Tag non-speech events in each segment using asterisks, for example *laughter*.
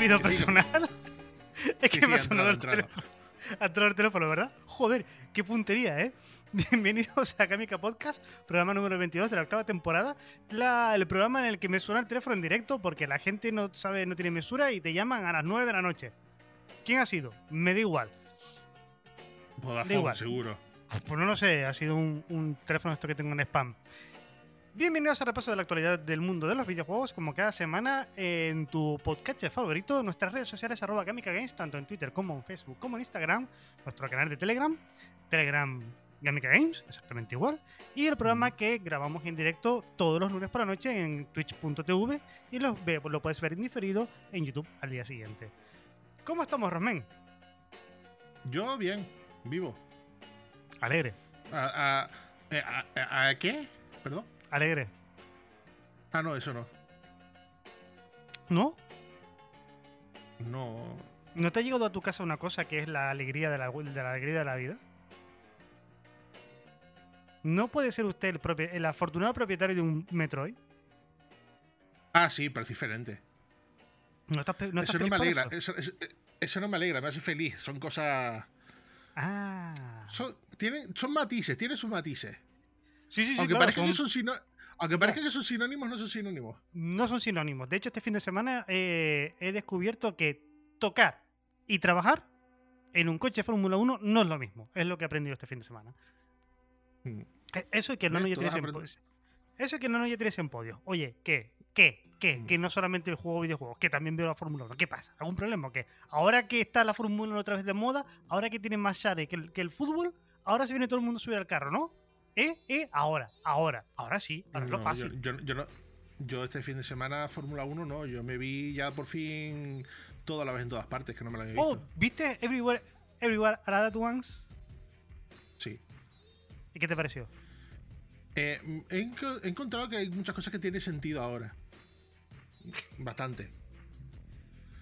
Querido Que *laughs* sí. personal? Es que Sí, me ha sonado el teléfono. Ha entrado el teléfono, ¿verdad? Joder, qué puntería, ¿eh? *laughs* Bienvenidos a Kamika Podcast, programa número 22 de la octava temporada. La- el programa en el que me suena el teléfono en directo porque la gente no sabe, no tiene mesura y te llaman a las 9 de la noche. ¿Quién ha sido? Me da igual. Da Vodafone, igual. seguro. Pues no lo sé, ha sido un, un teléfono esto que tengo en spam. Bienvenidos a repaso de la actualidad del mundo de los videojuegos, como cada semana en tu podcast favorito, nuestras redes sociales arroba Gamica Games, tanto en Twitter como en Facebook como en Instagram, nuestro canal de Telegram, Telegram Gamica Games, exactamente igual, y el programa que grabamos en directo todos los lunes por la noche en twitch.tv y lo, lo puedes ver en diferido en YouTube al día siguiente. ¿Cómo estamos, Rosmen? Yo, bien, vivo. Alegre, ¿A, eh, a- a- a qué? ¿Perdón? Alegre. Ah, no, eso no. ¿No? No. ¿No te ha llegado a tu casa una cosa que es la alegría de la, de la alegría de la vida? ¿No puede ser usted el, propi- el afortunado propietario de un Metroid? Ah, sí, pero es diferente. ¿No estás, no estás eso no me alegra. eso? Eso, eso- eso no me alegra, me hace feliz. Son cosas. Ah. Son, tienen, son matices, tienen sus matices. Sí, sí, sí, aunque claro, parezca son- que son sino- aunque parezca que son sinónimos, no son sinónimos. no son sinónimos. De hecho, este fin de semana eh, he descubierto que tocar y trabajar en un coche de Fórmula 1 no es lo mismo. Es lo que he aprendido este fin de semana. Mm. Eh, Eso es que no nos. Eso es que no nos ya tienes en podio. Oye, ¿qué? ¿Qué? ¿Qué? Mm. Que no solamente juego videojuegos, que también veo la Fórmula 1. ¿Qué pasa? ¿Algún problema o qué? Ahora que está la Fórmula 1 otra vez de moda, ahora que tiene más share que el, que el fútbol, ahora se viene todo el mundo a subir al carro, ¿no? ¿Eh? ¿Eh? Ahora, ahora, ahora sí, ahora es lo No, fácil. Yo, yo- yo no- yo este fin de semana Fórmula 1 no, yo me vi ya por fin toda la vez en todas partes, que no me la había visto. Oh, ¿viste Everywhere, Everywhere All At Once? Sí. ¿Y qué te pareció? Eh, he, he encontrado que hay muchas cosas que tienen sentido ahora. Bastante.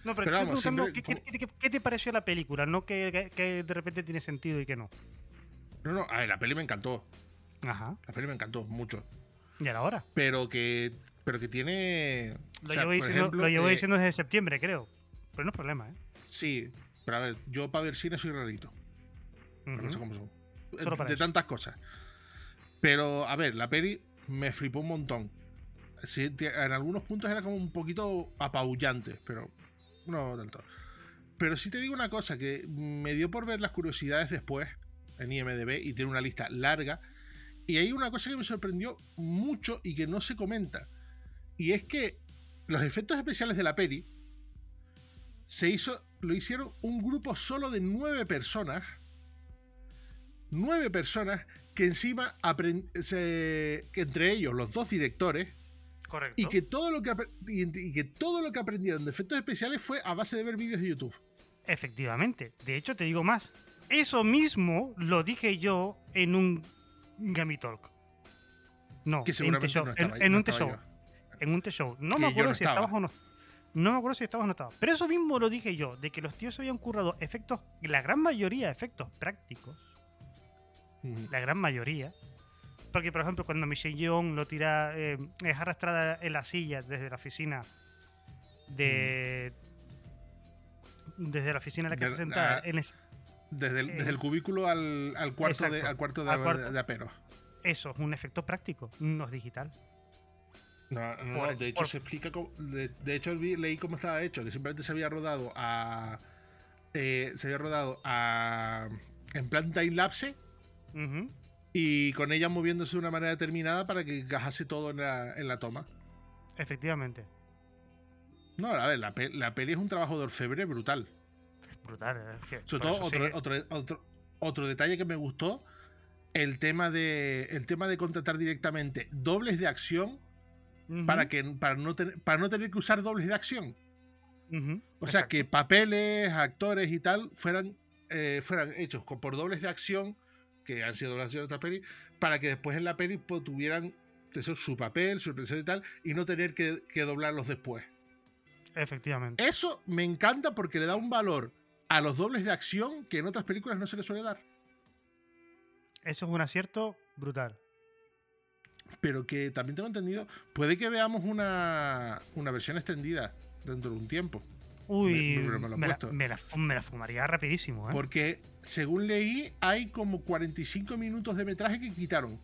No, pero, Pero vamos, siempre ¿qué, qué- qué- qué te pareció la película, no que, que- que de repente tiene sentido y que no. No, no, a ver, la peli me encantó. Ajá. La peli me encantó mucho. ¿Y ahora hora? Pero que, pero que tiene. Lo o sea, llevo, diciendo, ejemplo, lo llevo eh, diciendo desde septiembre, creo. Pero no es problema, ¿eh? Sí, pero a ver, yo para ver cine soy rarito. No sé cómo son. Solo para de eso. tantas cosas. Pero, a ver, la peli me flipó un montón. Sí, en algunos puntos era como un poquito apabullante, pero no tanto. Pero sí te digo una cosa, que me dio por ver las curiosidades después en IMDB y tiene una lista larga. Y hay una cosa que me sorprendió mucho y que no se comenta. Y es que los efectos especiales de la peli se hizo, lo hicieron un grupo solo de nueve personas. Nueve personas que encima se- que entre ellos los dos directores Correcto. y que todo lo que y que todo lo que aprendieron de efectos especiales fue a base de ver vídeos de YouTube. Efectivamente. De hecho, te digo más. Eso mismo lo dije yo en un Gami Talk. No, Que en no en, estaba, en no un T-Show. En un T-Show. No Que me acuerdo no si estaba. estabas o no. No me acuerdo si estabas o no estabas. Pero eso mismo lo dije yo, de que los tíos habían currado efectos, la gran mayoría efectos prácticos. La gran mayoría. Porque, por ejemplo, cuando Michelle Yeoh lo tira, eh, es arrastrada en la silla desde la oficina de. Desde la oficina en la que De- está sentada. en es- Desde el, Eh, desde el cubículo al, al cuarto de, al cuarto de, al cuarto. de aperos. eso es un efecto práctico, no es digital. No, no, de hecho por- se explica cómo, de, de hecho leí cómo estaba hecho, que simplemente se había rodado a eh, se había rodado a en plan time lapse y con ella moviéndose de una manera determinada para que encajase todo en la, en la toma. Efectivamente. No, a ver, la, la peli es un trabajo de orfebre brutal. Brutal. es que Sobre todo, otro, sigue- otro, otro, otro detalle que me gustó el tema de el tema de contratar directamente dobles de acción para que para no tener para no tener que usar dobles de acción. O sea, que papeles, actores y tal fueran eh, fueran hechos por dobles de acción que han sido dobles de otra peli para que después en la peli pues, tuvieran su papel, su presencia y tal y no tener que, que doblarlos después. Efectivamente. Eso me encanta porque le da un valor a los dobles de acción que en otras películas no se le suele dar. Eso es un acierto brutal. Pero que también tengo entendido, puede que veamos una, una versión extendida dentro de un tiempo. Uy, me, la, fumaría rapidísimo. ¿eh? Porque, según leí, hay como 45 minutos de metraje que quitaron.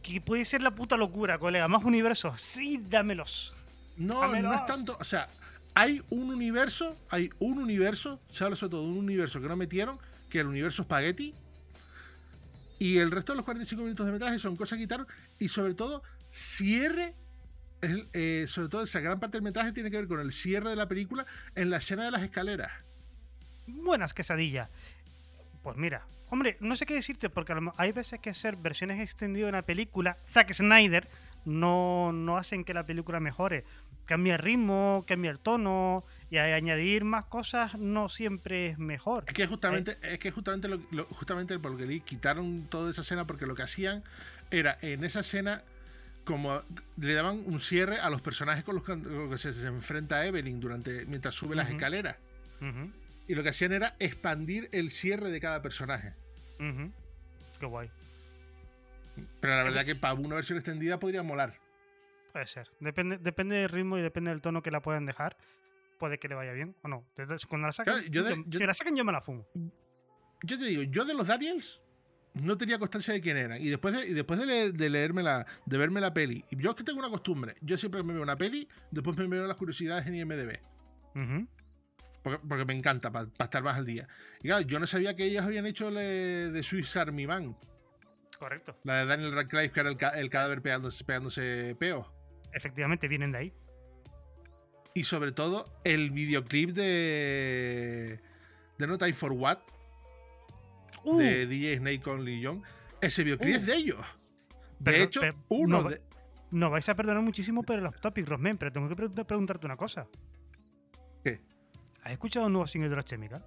Que puede ser la puta locura, colega. Más universos. Sí, dámelos. No, no es tanto. O sea, hay un universo, hay un universo, se habla sobre todo de un universo que no metieron, que el universo Spaghetti. Y el resto de los 45 minutos de metraje son cosas que quitaron. Y sobre todo, cierre. Eh, sobre todo, esa gran parte del metraje tiene que ver con el cierre de la película en la escena de las escaleras. Buenas quesadillas. Pues mira, hombre, no sé qué decirte, porque hay veces que hacer versiones extendidas de una película, Zack Snyder, no, no hacen que la película mejore cambia el ritmo, cambia el tono y añadir más cosas no siempre es mejor. Es que justamente, es que justamente, lo, justamente porque quitaron toda esa escena porque lo que hacían era en esa escena como le daban un cierre a los personajes con los que, se, enfrenta Evelyn durante mientras sube las escaleras. Y lo que hacían era expandir el cierre de cada personaje. Qué guay. Pero la verdad que para una versión extendida podría molar. Puede ser. Depende, depende del ritmo y depende del tono que la puedan dejar. Puede que le vaya bien o no. Cuando la sacan, yo si la sacan, yo me la fumo. Yo te digo, yo de los Daniels no tenía constancia de quién era. Y después de, y después de, leerme la, de verme la peli, y yo es que tengo una costumbre. Yo siempre me veo una peli, después me veo las curiosidades en IMDB. porque, me encanta, para estar más al día. Y claro, yo no sabía que ellos habían hecho de Swiss Army Man. Correcto. La de Daniel Radcliffe, que era el, cadáver pegándose, pegándose peos efectivamente vienen de ahí. Y sobre todo el videoclip de. de No Time for What. Uh. de DJ Snake con Lee Young. Ese videoclip es uh. de ellos. De hecho, uno no, de. No vais a perdonar muchísimo por el off topic, Rosmen, pero tengo que preguntarte una cosa. ¿Qué? ¿Has escuchado un nuevo single de los Chemical?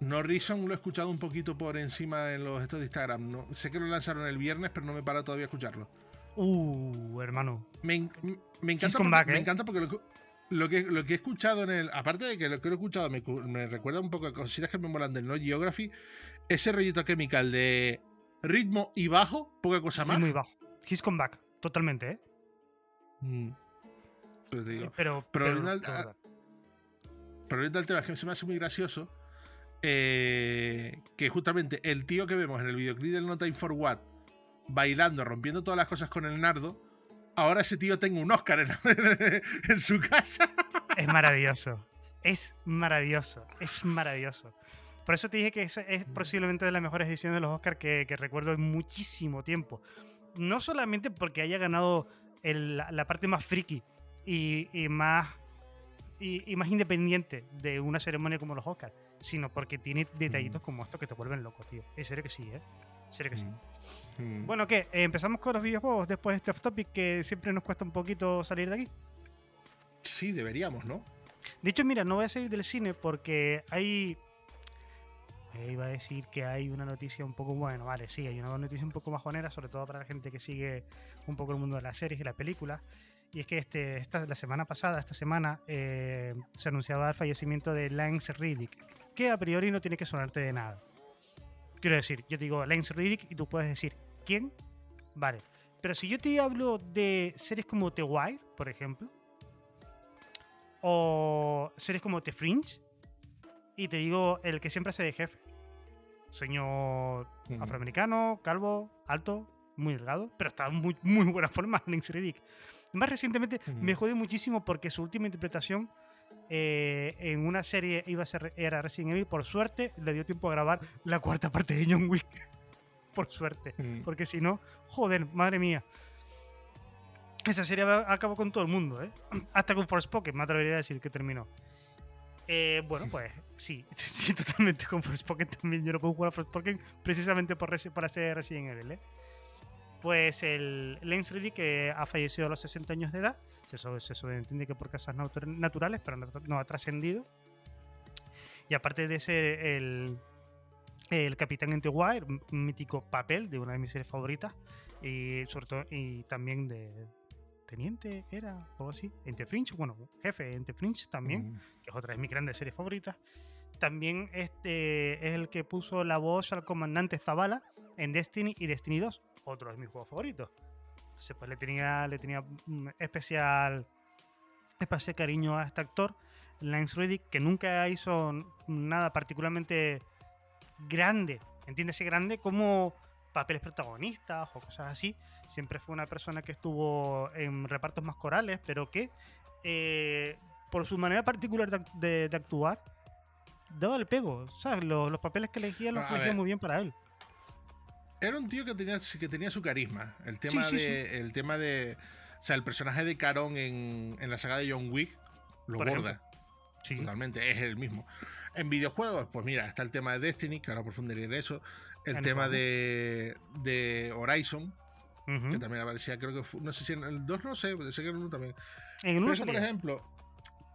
No Reason lo he escuchado un poquito por encima en los estos de Instagram. No, sé que lo lanzaron el viernes, pero no me para todavía escucharlo. Uh, hermano. Me, encanta, porque, me ¿eh? encanta porque lo, que, lo que he escuchado en el. Aparte de que lo que he escuchado me, recuerda un poco a cositas que me molan del No Geography. Ese rollito chemical de ritmo y bajo, poca cosa más. Muy bajo. His comeback, totalmente, ¿eh? Mm. Pues te digo. Pero, pero, pero, ahorita, pero ahorita el tema es que se me hace muy gracioso. Eh, que justamente el tío que vemos en el videoclip del No Time for What bailando, rompiendo todas las cosas con el nardo, ahora ese tío tenga un Oscar en, *laughs* su casa. Es maravilloso. Es maravilloso. Es maravilloso. Por eso te dije que es, es posiblemente de las mejores ediciones de los Oscars que, recuerdo en muchísimo tiempo. No solamente porque haya ganado la, parte más friki y, más, y, más independiente de una ceremonia como los Oscars, sino porque tiene detallitos como estos que te vuelven loco, tío. Es serio que sí, ¿eh? Que sí. Mm. Bueno, ¿qué? ¿Empezamos con los videojuegos después de este off topic que siempre nos cuesta un poquito salir de aquí? Sí, deberíamos, ¿no? De hecho, mira, no voy a salir del cine porque hay. Eh, iba a decir que hay una noticia un poco. Bueno, vale, sí, hay una noticia un poco bajonera, sobre todo para la gente que sigue un poco el mundo de las series y las películas. Y es que este, esta, la semana pasada, esta semana, eh, se anunciaba el fallecimiento de Lance Riddick, que a priori no tiene que sonarte de nada. Quiero decir, yo te digo Lance Riddick y tú puedes decir, ¿quién? Vale. Pero si yo te hablo de series como The Wire, por ejemplo, o series como The Fringe, y te digo el que siempre hace de jefe, señor afroamericano, calvo, alto, muy delgado, pero está en muy, muy buena forma, *laughs* Lance Riddick. Más recientemente me jode muchísimo porque su última interpretación eh, en una serie iba a ser era Resident Evil. Por suerte, le dio tiempo a grabar la cuarta parte de John Wick. *laughs* por suerte. Mm. Porque si no, joder, madre mía. Esa serie acabó con todo el mundo, ¿eh? *clears throat* Hasta con Force Pocket, me atrevería a decir que terminó. Eh, bueno, pues *laughs* sí, *laughs* sí, totalmente con Forspoken también. Yo no puedo jugar a Forspoken precisamente por, por hacer Resident Evil, ¿eh? Pues el Lance Reddick, que ha fallecido a los 60 años de edad, eso se entiende que por causas natu- naturales, pero no, no ha trascendido. Y aparte de ser el, el Capitán Entewire, un mítico papel de una de mis series favoritas, y sobre todo, y también de Teniente, era o algo así, Ente Fringe, bueno, jefe Ente Fringe también Mm. que es otra de mis grandes series favoritas. También este es el que puso la voz al comandante Zavala en Destiny y Destiny 2, otro de mis juegos favoritos. Entonces, pues le tenía, le tenía mm, especial, especial cariño a este actor, Lance Reddick, que nunca hizo nada particularmente grande, entiéndese grande como papeles protagonistas o cosas así. Siempre fue una persona que estuvo en repartos más corales, pero que eh, por su manera particular de, de- de actuar, daba el pego. ¿sabes? Los, los papeles que elegía los elegía muy bien para él. Era un tío que tenía, que tenía su carisma. El tema Sí, sí, de. El tema de. O sea, el personaje de Caron en, en la saga de John Wick lo Por borda. Sí. Totalmente, es el mismo. En videojuegos, pues mira, está el tema de Destiny, que ahora profundiré en eso. El tema de, de Horizon, que también aparecía, creo que fue, no sé si en el 2, no sé, sé que en el 1 también. En el Pero uno eso, por salía. ejemplo,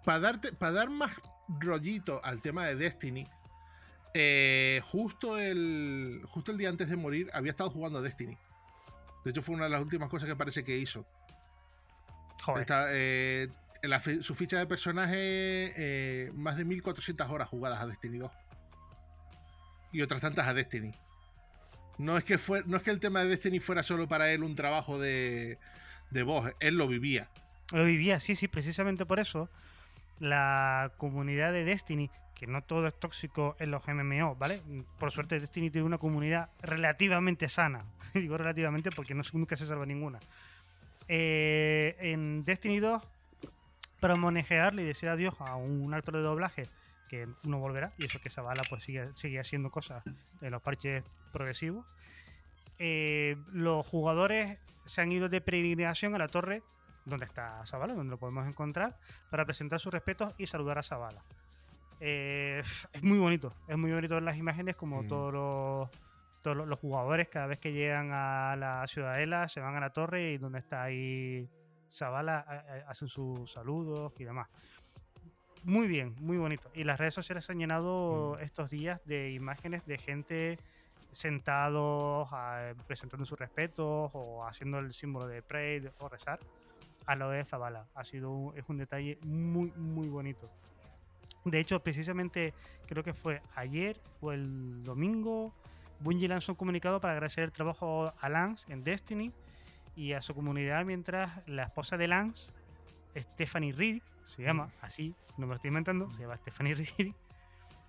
para darte, para dar más rollito al tema de Destiny, eh, justo el. Justo el día antes de morir había estado jugando a Destiny. De hecho, fue una de las últimas cosas que parece que hizo. Joder. Eh, la su ficha de personaje, eh, más de 1400 horas jugadas a Destiny 2. Y otras tantas a Destiny. No es que, fue, no es que el tema de Destiny fuera solo para él un trabajo de, de voz, él lo vivía. Lo vivía, sí, sí, precisamente por eso. La comunidad de Destiny, que no todo es tóxico en los MMO, ¿vale? Por suerte Destiny tiene una comunidad relativamente sana. *laughs* Digo relativamente porque no, nunca se salva ninguna. Eh, en Destiny 2, para manejarle y decir adiós a un actor de doblaje que no volverá, y eso que Zavala pues sigue, sigue haciendo cosas en los parches progresivos, eh, los jugadores se han ido de peregrinación a la torre donde está Zavala, donde lo podemos encontrar, para presentar sus respetos y saludar a Zavala. Eh, es muy bonito, es muy bonito ver las imágenes como Mm. todos, los, todos los- jugadores cada vez que llegan a la ciudadela se van a la torre y donde está ahí Zavala a- a- hacen sus saludos y demás. Muy bien, muy bonito. Y las redes sociales se han llenado estos días de imágenes de gente sentados ah, presentando sus respetos o haciendo el símbolo de pray o rezar a lo de Zabala. Ha sido un, es un detalle muy, muy bonito. De hecho, precisamente creo que fue ayer o el domingo, Bungie lanzó un comunicado para agradecer el trabajo a Lance en Destiny y a su comunidad mientras la esposa de Lance, Stephanie Riddick, se llama así, no me lo estoy inventando, se llama Stephanie *laughs* Riddick,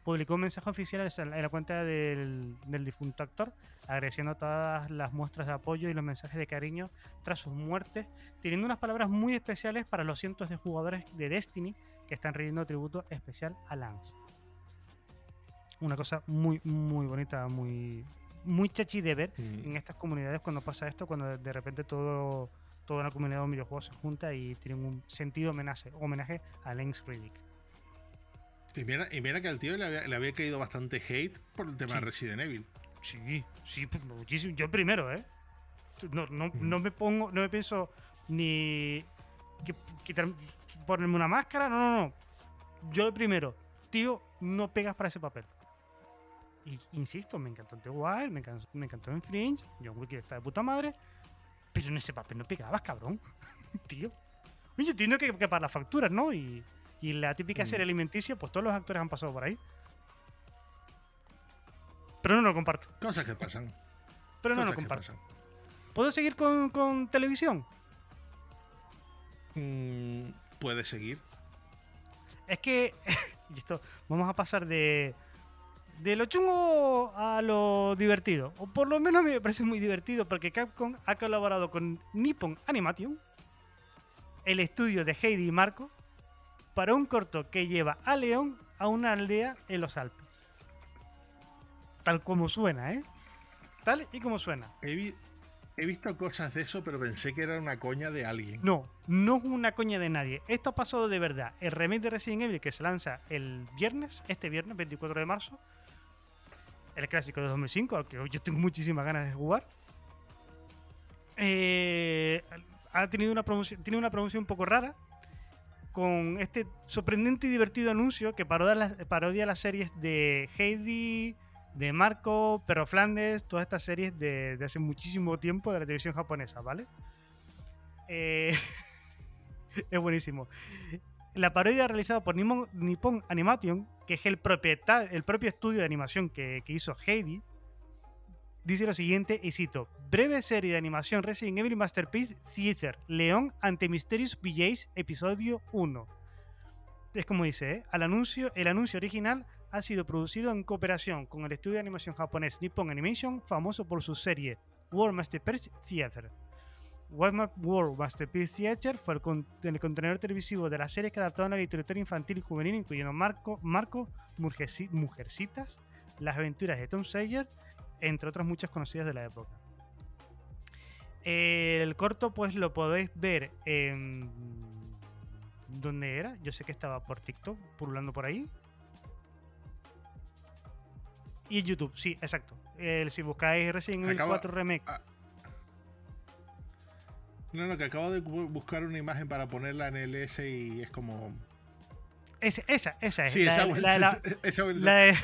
publicó un mensaje oficial en la en la cuenta del, del difunto actor, agradeciendo todas las muestras de apoyo y los mensajes de cariño tras sus muertes, teniendo unas palabras muy especiales para los cientos de jugadores de Destiny que están rindiendo tributo especial a Lance. Una cosa muy, muy bonita, muy, muy chachi de ver en estas comunidades cuando pasa esto, cuando de- repente todo, toda una comunidad de un videojuego se junta y tienen un sentido homenaje, homenaje a Lance Riddick. Y mira, y mira que al tío le había, le había caído bastante hate por el tema Sí. de Resident Evil. Sí, sí, pues, muchísimo. Yo primero, ¿eh? No, no, no me pongo, no me pienso ni que, quitar, ponerme una máscara, no, no, no. Yo el primero, tío, no pegas para ese papel. Y insisto, me encantó en The Wild, me encantó, me encantó en Fringe, John Wick está de puta madre, pero en ese papel no pegabas, cabrón. *laughs* tío. Oye, entiendo que, que para las facturas, ¿no? Y, y la típica Mm. serie alimenticia, pues todos los actores han pasado por ahí. Pero no lo comparto. Cosas que pasan. Pero no lo comparto. pasan. ¿Puedo seguir con, con televisión? Mm, Puede seguir. Es que. *laughs* y esto, vamos a pasar de. De lo chungo a lo divertido. O por lo menos a mí me parece muy divertido porque Capcom ha colaborado con Nippon Animation, el estudio de Heidi y Marco, para un corto que lleva a León a una aldea en los Alpes. Tal como suena, ¿eh? Tal y como suena. He, vi- he visto cosas de eso, pero pensé que era una coña de alguien. No, no es una coña de nadie. Esto ha pasado de verdad. El remake de Resident Evil que se lanza el viernes, este viernes, 24 de marzo. El clásico de 2005, al que yo tengo muchísimas ganas de jugar. Eh, ha tenido una promoción, tiene una promoción un poco rara. Con este sorprendente y divertido anuncio que parodia las, parodia las series de Heidi, de Marco, Perro Flandes, todas estas series de, de hace muchísimo tiempo de la televisión japonesa, ¿vale? Eh, *laughs* es buenísimo. La parodia realizada por Nippon, Animation, que es el, el propio estudio de animación que, que hizo Heidi, dice lo siguiente, y cito, breve serie de animación Resident Evil Masterpiece Theater, León ante Mysterious VJs, episodio 1. Es como dice, ¿eh? Al anuncio, el anuncio original ha sido producido en cooperación con el estudio de animación japonés Nippon Animation, famoso por su serie World Masterpiece Theater. World Masterpiece Theater fue el, con el, contenedor televisivo de la serie que adaptó a la literatura infantil y juvenil, incluyendo Marco, Marco Mujerci Mujercitas, Las aventuras de Tom Sawyer, entre otras muchas conocidas de la época. El corto, pues lo podéis ver en. ¿Dónde era? Yo sé que estaba por TikTok, pululando por ahí. Y en YouTube, sí, exacto. Si buscáis Resident Evil 4 Remake. Ah. No, no, que acabo de buscar una imagen para ponerla en el S y es como. Esa, esa, esa es. Sí, la, esa, la, la, esa, la, de,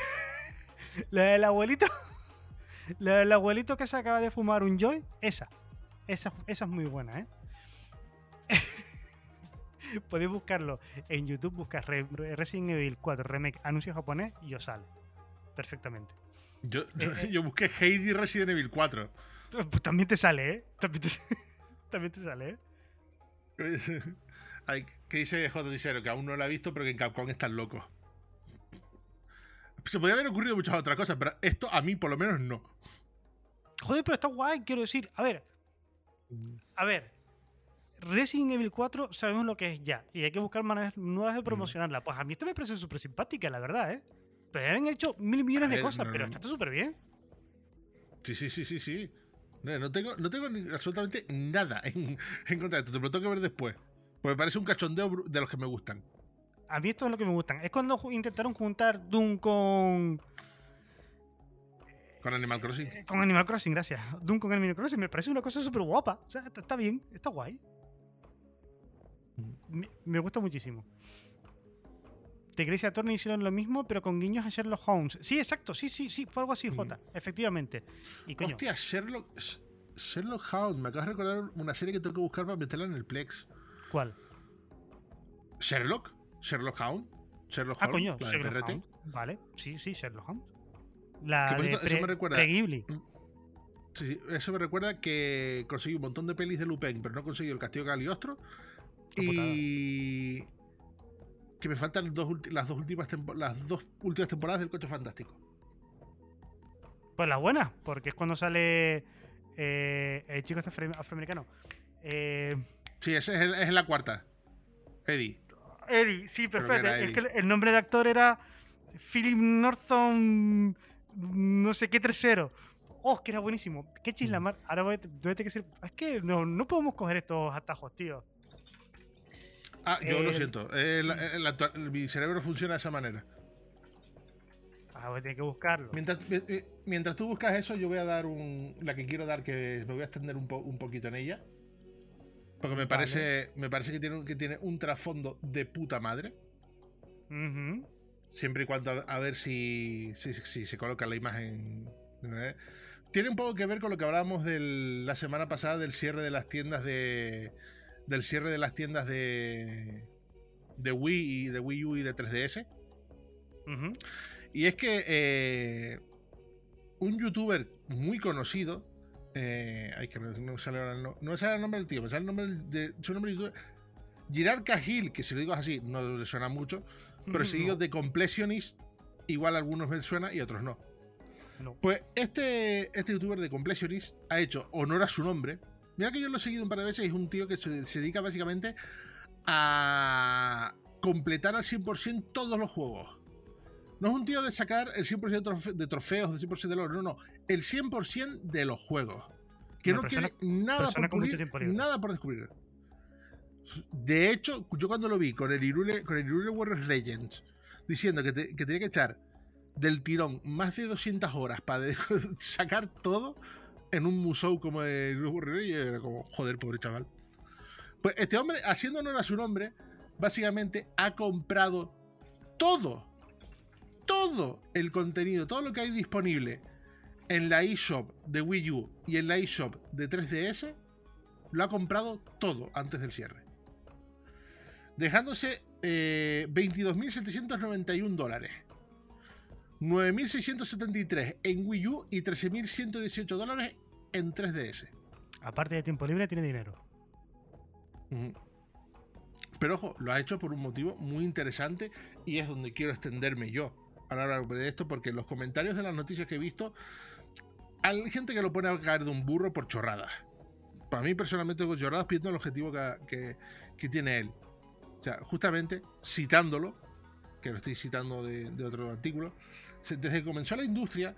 *laughs* la del abuelito. *laughs* La del abuelito que se acaba de fumar un joy. Esa. Esa, esa es muy buena, ¿eh? *laughs* Podéis buscarlo en YouTube, buscar Resident Evil 4 Remake anuncio japonés y os sale. Perfectamente. Yo, yo, eh, yo busqué Heidi Resident Evil 4. Pues también te sale, ¿eh? También te, *laughs* también te sale, ¿eh? *laughs* Ay, ¿Qué dice J. Dicero? Que aún no lo ha visto, pero que en Capcom están locos. Se podría haber ocurrido muchas otras cosas, pero esto a mí por lo menos no. Joder, pero está guay, quiero decir. A ver. A ver. Resident Evil 4 sabemos lo que es ya. Y hay que buscar maneras nuevas de promocionarla. Pues a mí esta me parece súper simpática, la verdad, ¿eh? Pero han hecho mil millones ver, de cosas, no, pero está súper bien. Sí, sí, sí, sí, sí. No, no tengo, no tengo absolutamente nada *laughs* en, en, contra de esto. Te lo tengo que ver después. Porque me parece un cachondeo de los que me gustan. A mí esto es lo que me gustan. Es cuando intentaron juntar Doom con. Con Animal Crossing. Eh, con Animal Crossing, gracias. Doom con Animal Crossing me parece una cosa súper guapa. O sea, está, está, bien, está guay. Me, me gusta muchísimo. The Grace Attorney hicieron lo mismo, pero con guiños a Sherlock Holmes. Sí, exacto, sí, sí, sí, fue algo así, mm. efectivamente. Y coño, Hostia, Sherlock, Sherlock Holmes, me acabas de recordar una serie que tengo que buscar para meterla en el Plex. ¿Cuál? ¿Sherlock? ¿Sherlock Holmes? ¿Sherlock ah, Holmes? coño, la Sherlock de. Holmes. Vale, sí, sí, Sherlock Holmes. La de eso pre, me recuerda- pre-Ghibli. Sí, eso me recuerda que conseguí un montón de pelis de Lupin, pero no conseguí el Castillo Cagliostro. Qué Y. Que me faltan dos las, dos últimas las dos últimas temporadas del Coche Fantástico. Pues la buena, porque es cuando sale eh, el chico este afro- afroamericano. Eh, Sí, es, el- es la cuarta. Eddie. Eddie, sí, perfecto. Es que el- nombre de actor era Philip Norton, no sé qué tercero. Oh, que era buenísimo. Qué chislamar. Ahora voy a, voy a tener que decir. Es que no, no podemos coger estos atajos, tío. Ah, yo lo Eh, siento. eh, la- eh, actua- mi cerebro funciona de esa manera. Ah, voy a tener que buscarlo. Mientras, mi- mi- mientras tú buscas eso, yo voy a dar un. La que quiero dar, que me voy a extender un, po- un poquito en ella. Porque me Vale. parece, me parece que, tiene, un- que tiene un trasfondo de puta madre. Ujú. Siempre y cuando a, a ver si, si, si se coloca la imagen. ¿eh? Tiene un poco que ver con lo que hablábamos del- la semana pasada del cierre de las tiendas de. Del cierre de las tiendas de. De Wii y de Wii U y de 3DS. Ujú. Y es que eh, un youtuber muy conocido. Eh, ay, que no, me sale ahora el no, no me sale el nombre del tío, me sale el nombre de su nombre de youtuber. Girard Cahill, que si lo digo así, no le suena mucho. Pero si digo The Completionist, igual a algunos me suena y a otros no. No. Pues este, este youtuber de Completionist ha hecho honor a su nombre. Mira que yo lo he seguido un par de veces y es un tío que se, se dedica básicamente a completar al 100% todos los juegos. No es un tío de sacar el 100% de trofe- de trofeos, del 100% de oro, no, no. El 100% de los juegos. Que Una no persona- quede nada por libre. nada por descubrir. De hecho, yo cuando lo vi con el Irule, con el Irule Warriors Legends, diciendo que, te- que tenía que echar del tirón más de 200 horas para *laughs* sacar todo en un museo como Irule Warriors Legends, era como, joder, pobre chaval. Pues este hombre, haciendo honor a su nombre, básicamente ha comprado todo, todo el contenido, todo lo que hay disponible en la eShop de Wii U y en la eShop de 3DS, lo ha comprado todo antes del cierre. Dejándose eh, 22.791 dólares. 9.673 en Wii U y 13.118 dólares en 3DS. Aparte de tiempo libre, tiene dinero. Pero ojo, lo ha hecho por un motivo muy interesante y es donde quiero extenderme yo para hablar de esto, porque en los comentarios de las noticias que he visto, hay gente que lo pone a caer de un burro por chorradas. Para mí, personalmente, con chorradas pidiendo el objetivo que, que- que tiene él. O sea, justamente citándolo, que lo estoy citando de, de otro artículo, desde que comenzó la industria,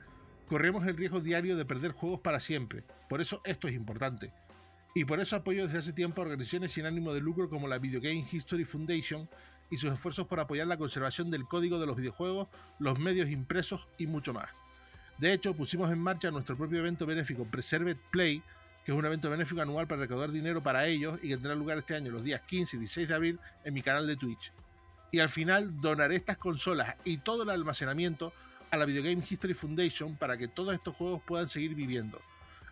corremos el riesgo diario de perder juegos para siempre. Por eso esto es importante. Y por eso apoyo desde hace tiempo a organizaciones sin ánimo de lucro como la Video Game History Foundation y sus esfuerzos por apoyar la conservación del código de los videojuegos, los medios impresos y mucho más. De hecho, pusimos en marcha nuestro propio evento benéfico Preserved Play, que es un evento benéfico anual para recaudar dinero para ellos y que tendrá lugar este año los días 15 y 16 de abril en mi canal de Twitch. Y al final donaré estas consolas y todo el almacenamiento a la Video Game History Foundation para que todos estos juegos puedan seguir viviendo.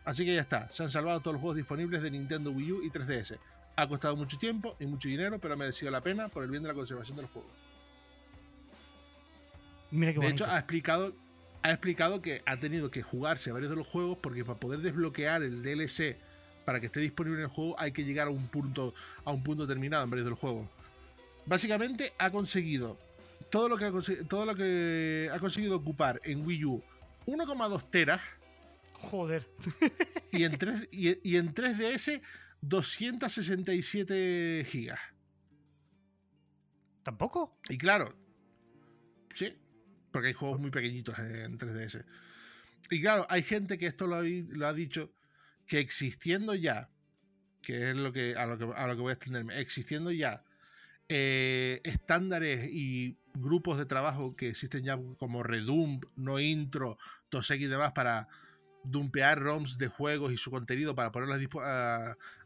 Así que ya está, se han salvado todos los juegos disponibles de Nintendo Wii U y 3DS. Ha costado mucho tiempo y mucho dinero, pero ha merecido la pena por el bien de la conservación de los juegos. Mira qué De hecho, ha explicado, ha explicado que ha tenido que jugarse varios de los juegos porque para poder desbloquear el DLC para que esté disponible en el juego hay que llegar a un punto, a un punto determinado en varios de los juegos. Básicamente ha conseguido todo lo que ha, todo lo que ha conseguido ocupar en Wii U 1,2 teras Joder. *laughs* y en, 3, y, y en 3DS 267 gigas. ¿Tampoco? Y claro, sí, porque hay juegos muy pequeñitos en 3DS. Y claro, hay gente que esto lo ha, vi- lo ha dicho, que existiendo ya, que es lo que, a, lo que, a lo que voy a extenderme, existiendo ya eh, estándares y grupos de trabajo que existen ya como Redump, No Intro, Tosec y demás para dumpear ROMs de juegos y su contenido para ponerlos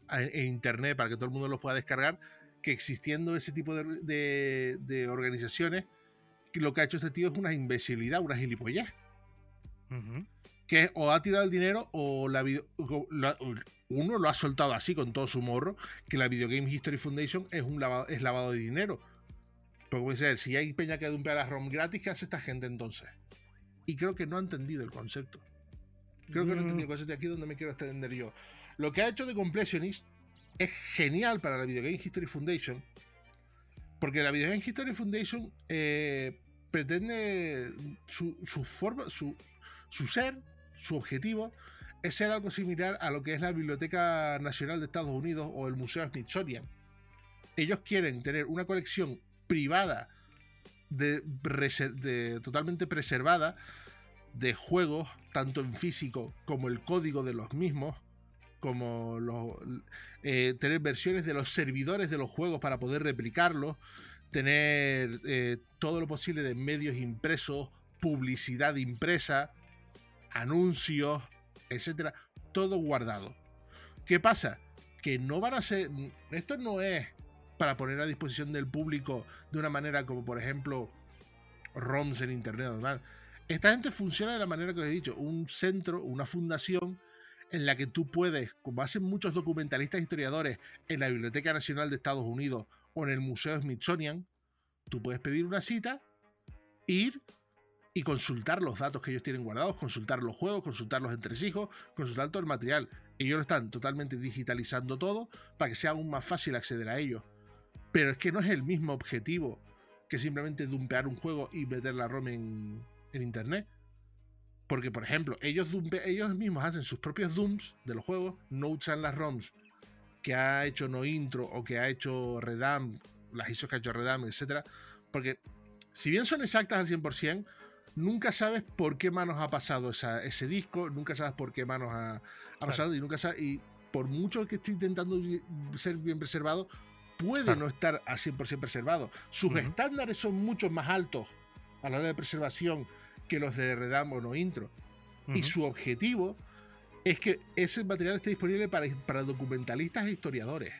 en internet para que todo el mundo los pueda descargar, que existiendo ese tipo de, de- de organizaciones, lo que ha hecho este tío es una imbecilidad, una gilipollez. Ujú. Que o ha tirado el dinero o la video- la- uno lo ha soltado así con todo su morro, que la Video Game History Foundation es un lavado, es lavado de dinero. Porque puede ser, si hay peña que dumpea las ROM gratis, ¿qué hace esta gente entonces? Y creo que no ha entendido el concepto. Creo que no ha Mm. entendido el concepto y aquí es donde me quiero extender yo. Lo que ha hecho de Completionist es genial para la Video Game History Foundation. Porque la Video Game History Foundation eh, pretende su, su forma, su, su ser, su objetivo, es ser algo similar a lo que es la Biblioteca Nacional de Estados Unidos o el Museo Smithsonian. Ellos quieren tener una colección privada, de, totalmente preservada, de juegos, tanto en físico como el código de los mismos, como los, eh, tener versiones de los servidores de los juegos para poder replicarlos, tener eh, todo lo posible de medios impresos, publicidad impresa, anuncios, etcétera, todo guardado. ¿Qué pasa? Que no van a ser. Esto no es para poner a disposición del público de una manera como, por ejemplo, ROMs en internet normal. Esta gente funciona de la manera que os he dicho: un centro, una fundación en la que tú puedes, como hacen muchos documentalistas e historiadores en la Biblioteca Nacional de Estados Unidos o en el Museo Smithsonian, tú puedes pedir una cita, ir y consultar los datos que ellos tienen guardados, consultar los juegos, consultar los entresijos, consultar todo el material. Ellos lo están totalmente digitalizando todo para que sea aún más fácil acceder a ellos. Pero es que no es el mismo objetivo que simplemente dumpear un juego y meter la ROM en, en internet. Porque, por ejemplo, ellos, dumpe- ellos mismos hacen sus propios dumps de los juegos, no usan las ROMs que ha hecho No Intro o que ha hecho Redam, las ISOs que ha hecho Redam, etc. Porque, si bien son exactas al 100%, nunca sabes por qué manos ha pasado ese disco, nunca sabes por qué manos ha, pasado y nunca sabes, y por mucho que esté intentando ser bien preservado, puede no estar al 100% preservado. Sus estándares son mucho más altos a la hora de preservación que los de Redam o no intro. Y su objetivo es que ese material esté disponible para, para documentalistas e historiadores.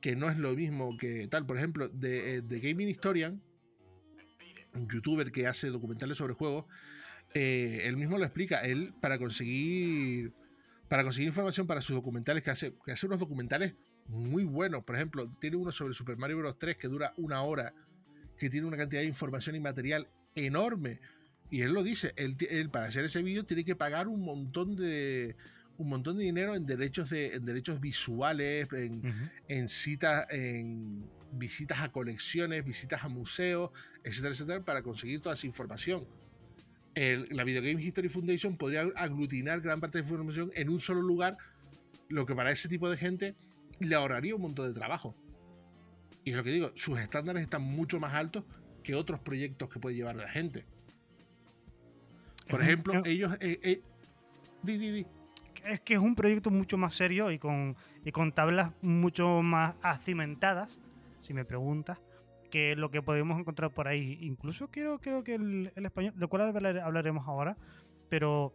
Que no es lo mismo que tal. Por ejemplo, de, eh, de Gaming Historian, un youtuber que hace documentales sobre juegos, eh, él mismo lo explica. Él, para conseguir. Para conseguir información para sus documentales, que hace, que hace unos documentales muy buenos. Por ejemplo, tiene uno sobre Super Mario Bros. 3 que dura una hora, que tiene una cantidad de información y material enorme. Y él lo dice, él, para hacer ese vídeo tiene que pagar un montón de un montón de dinero en derechos de en derechos visuales, en, citas, en visitas a colecciones, visitas a museos, etcétera, etcétera, para conseguir toda esa información. la Video Game History Foundation podría aglutinar gran parte de la información en un solo lugar, lo que para ese tipo de gente le ahorraría un montón de trabajo. Y es lo que digo, sus estándares están mucho más altos que otros proyectos que puede llevar la gente. Por ejemplo, ellos... Eh, eh, es que es un proyecto mucho más serio y con, y con tablas mucho más acimentadas, si me preguntas, que lo que podemos encontrar por ahí. Incluso creo, creo que el, español, de cual hablaremos ahora, pero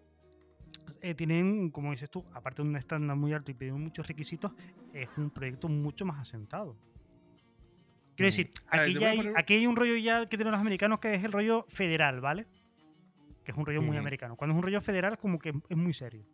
eh, tienen, como dices tú, aparte de un estándar muy alto y piden muchos requisitos, es un proyecto mucho más asentado. Quiero decir, aquí, hay, aquí hay un rollo ya que tienen los americanos que es el rollo federal, ¿vale? Que es un rollo muy americano. Cuando es un rollo federal, como que es muy serio.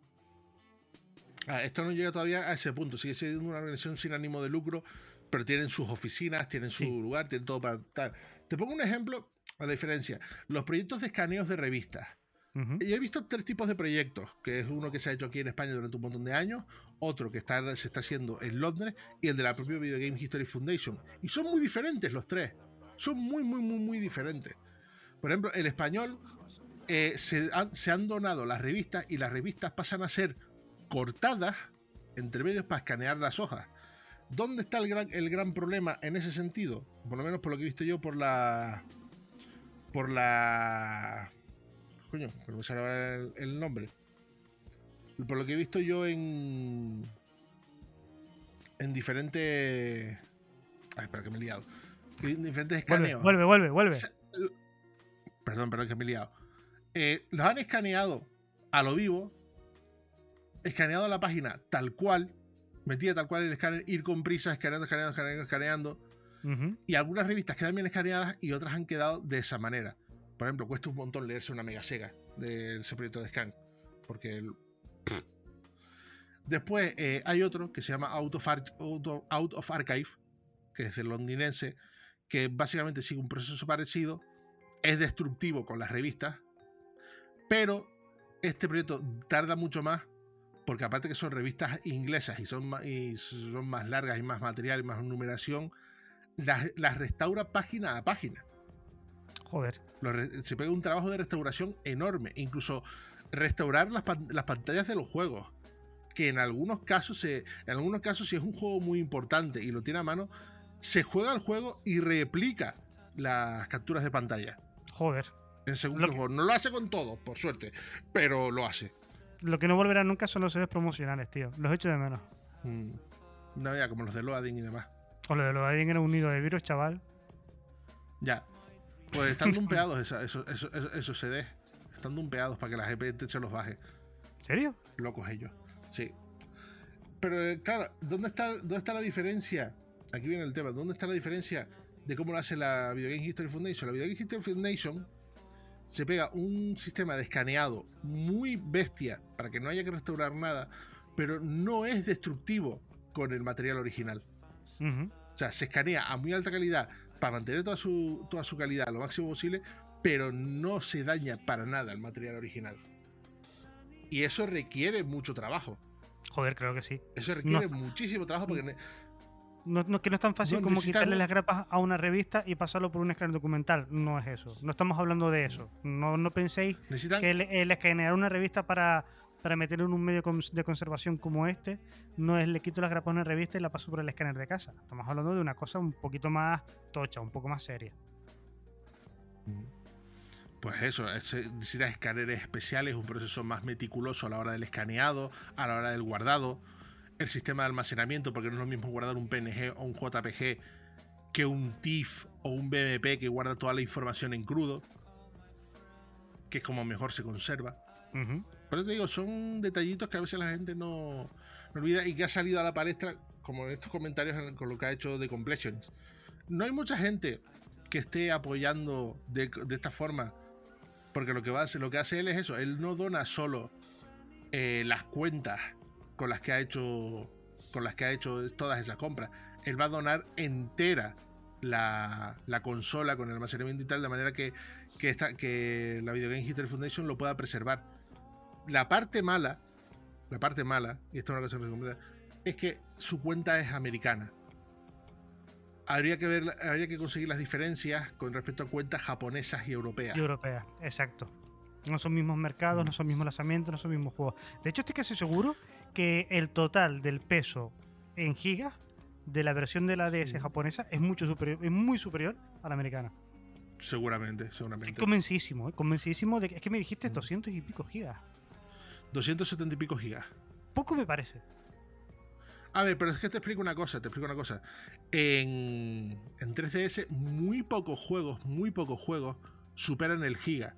Ah, esto no llega todavía a ese punto. Sigue siendo una organización sin ánimo de lucro, pero tienen sus oficinas, tienen su lugar, tienen todo para tal. Te pongo un ejemplo a la diferencia. Los proyectos de escaneos de revistas. Y he visto tres tipos de proyectos, que es uno que se ha hecho aquí en España durante un montón de años, otro que se está haciendo en Londres y el de la propia Video Game History Foundation. Y son muy diferentes los tres. Son muy, muy, muy, muy diferentes. Por ejemplo, el español eh, se, han, donado las revistas y las revistas pasan a ser cortadas entre medios para escanear las hojas. ¿Dónde está el gran, el gran problema en ese sentido? Por lo menos por lo que he visto yo por la. Por la coño, pero me sale el, nombre. Por lo que he visto yo en. En diferentes. Ay, espera que me he liado. En diferentes escaneos. Vuelve, vuelve, vuelve. Perdón, perdón que me he liado. Eh, los han escaneado a lo vivo. Escaneado la página tal cual. Metía tal cual el escáner, ir con prisa, escaneando, escaneando, escaneando, escaneando. Y algunas revistas quedan bien escaneadas y otras han quedado de esa manera. Por ejemplo, cuesta un montón leerse una mega sega de ese proyecto de scan. Porque Después eh, hay otro que se llama Out of, Out of Archive, que es el londinense, que básicamente sigue un proceso parecido. Es destructivo con las revistas, pero este proyecto tarda mucho más porque aparte que son revistas inglesas y son más, largas y más material y más numeración, las restaura página a página. Joder. Se pega un trabajo de restauración enorme. Incluso restaurar las, pantallas de los juegos. Que en algunos casos, se, en algunos casos, si es un juego muy importante y lo tiene a mano, se juega el juego y replica las capturas de pantalla. Joder. En segundo juego. No lo hace con todo, por suerte, pero lo hace. Lo que no volverá nunca son los series promocionales, tío. Los echo de menos. Mm. No, ya, como los de Loading y demás. O los de Loading era un nido de virus, chaval. Ya, pues están *laughs* dumpeados esos, esos, CDs. Están dumpeados para que la GPT se los baje. ¿En serio? Locos ellos. Sí. Pero eh, claro, ¿dónde está, ¿dónde está la diferencia? Aquí viene el tema. ¿Dónde está la diferencia de cómo lo hace la Video Game History Foundation? La Video Game History Foundation se pega un sistema de escaneado muy bestia para que no haya que restaurar nada, pero no es destructivo con el material original. O sea, se escanea a muy alta calidad para mantener toda su, toda su calidad lo máximo posible, pero no se daña para nada el material original. Y eso requiere mucho trabajo. Joder, creo que sí. Eso requiere muchísimo trabajo porque... No, que no es tan fácil como quitarle las grapas a una revista y pasarlo por un escáner documental. No es eso. No estamos hablando de eso. No, no penséis que el escanear una revista para para meterlo en un medio de conservación como este, no es le quito las grapas a revista y la paso por el escáner de casa. Estamos hablando de una cosa un poquito más tocha, un poco más seria. pues eso, necesita escáneres especiales, un proceso más meticuloso a la hora del escaneado, a la hora del guardado, el sistema de almacenamiento, porque no es lo mismo guardar un PNG o un JPG que un TIFF o un BMP que guarda toda la información en crudo, que es como mejor se conserva. Por eso te digo, son detallitos que a veces la gente no, olvida y que ha salido a la palestra, como en estos comentarios con lo que ha hecho de Completions. No hay mucha gente que esté apoyando de, esta forma, porque lo que, va lo que hace él es eso, él no dona solo eh, las cuentas con las que ha hecho con las que ha hecho todas esas compras, él va a donar entera la, consola con el almacenamiento y tal, de manera que, que, que la Video Game History Foundation lo pueda preservar. La parte mala, la parte mala, y esto es una cosa que es que su cuenta es americana. Habría que, ver, habría que conseguir las diferencias con respecto a cuentas japonesas y europeas. Y europeas, exacto. No son mismos mercados, no son mismos lanzamientos, no son mismos juegos. De hecho, estoy casi seguro que el total del peso en gigas de la versión de la DS japonesa es mucho superior, es muy superior a la americana. Seguramente, seguramente. Estoy convencidísimo, ¿eh? convencidísimo de que es que me dijiste 200 y pico gigas. 270 y pico gigas. Poco me parece. A ver, pero es que te explico una cosa, te explico una cosa. En, en 3DS, muy pocos juegos, muy pocos juegos superan el giga.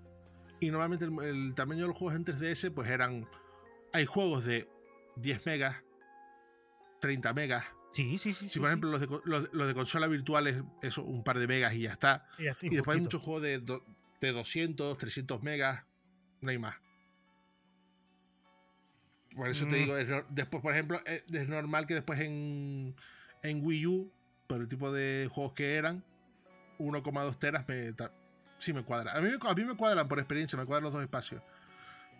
Y normalmente el, el tamaño de los juegos en 3DS, pues eran. Hay juegos de 10 megas, 30 megas. Sí, sí, sí. Si por ejemplo Los, de, los, de, consola virtual es eso, un par de megas y ya está. Y, después hay muchos juegos de, de 200, 300 megas, no hay más. Por eso te mm. digo, después, por ejemplo, eh, es, normal que después en, en Wii U, por el tipo de juegos que eran, 1,2 teras me, sí me cuadra. A mí, a mí me cuadran por experiencia, me cuadran los dos espacios.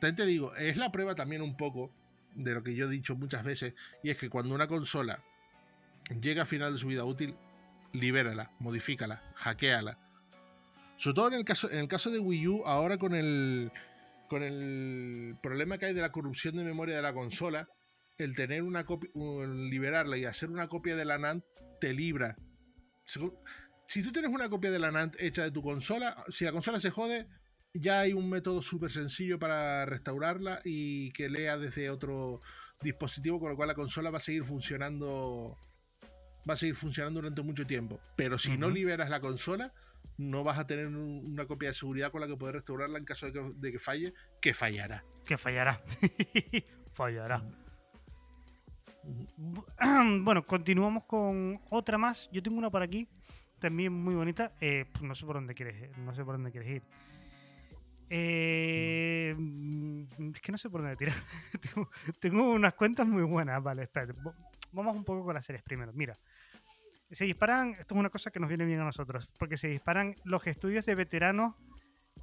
También te digo, es la prueba también un poco de lo que yo he dicho muchas veces, y es que cuando una consola llega a final de su vida útil, libérala, modifícala, hackeala. Sobre todo en el caso, en el caso de Wii U, ahora con el, con el problema que hay de la corrupción de memoria de la consola, el tener una copia, liberarla y hacer una copia de la NAND te libra. Si tú tienes una copia de la NAND hecha de tu consola, si la consola se jode, ya hay un método súper sencillo para restaurarla y que lea desde otro dispositivo, con lo cual la consola va a seguir funcionando. Va a seguir funcionando durante mucho tiempo. Pero si no liberas la consola, no vas a tener una copia de seguridad con la que poder restaurarla en caso de que, falle, que fallará. Que fallará. *laughs* fallará. *clears throat* Bueno, continuamos con otra más. Yo tengo una por aquí, también muy bonita. Eh, pues no sé por dónde quieres, no sé por dónde quieres ir. Eh, es que no sé por dónde tirar. *laughs* tengo, unas cuentas muy buenas. Vale, espérate. Vamos un poco con las series primero. Mira, se disparan. Esto es una cosa que nos viene bien a nosotros. Porque se disparan los estudios de veteranos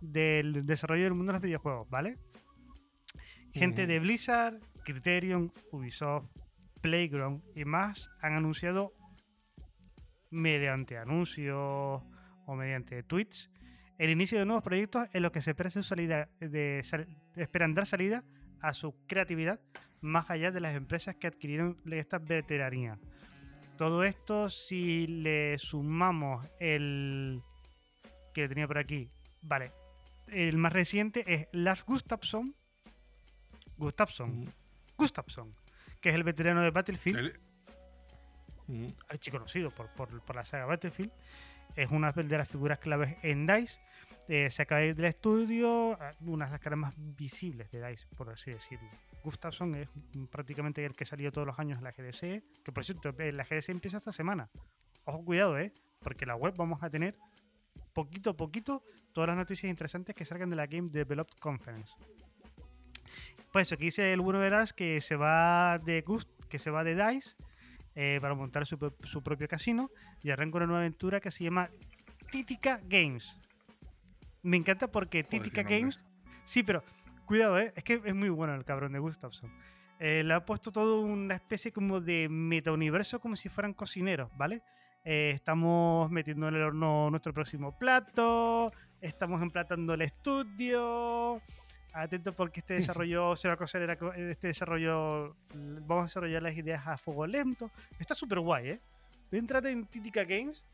del desarrollo del mundo de los videojuegos, ¿vale? Gente de Blizzard, Criterion, Ubisoft, Playground y más han anunciado mediante anuncios o mediante tweets el inicio de nuevos proyectos en los que se espera salida de, esperan dar salida a su creatividad más allá de las empresas que adquirieron esta veteranía. Todo esto, si le sumamos el que tenía por aquí, vale, el más reciente es Lars Gustafsson, Gustafsson, Gustafsson, que es el veterano de Battlefield, el... conocido por, por la saga Battlefield, es una de las figuras claves en DICE. Eh, se acaba de ir del estudio, una de las caras más visibles de DICE, por así decirlo. Gustafsson es prácticamente el que salió todos los años en la GDC, que por cierto, eh, la GDC empieza esta semana. Ojo, cuidado, ¿eh? Porque la web vamos a tener poquito a poquito todas las noticias interesantes que salgan de la Game Developed Conference. Pues eso, aquí dice el bueno de que se va de Gust, que se va de DICE eh, para montar su, su, propio casino y arranca una nueva aventura que se llama Titica Games. Me encanta porque Titica Games. Sí, pero cuidado, ¿eh? es que es muy bueno el cabrón de Gustafsson. Eh, le ha puesto todo una especie como de metauniverso, como si fueran cocineros, ¿vale? Eh, estamos metiendo en el horno nuestro próximo plato, estamos emplatando el estudio. Atento porque este *laughs* desarrollo se va a coser, este desarrollo, vamos a desarrollar las ideas a fuego lento. Está súper guay, ¿eh? Entrate en Titica Games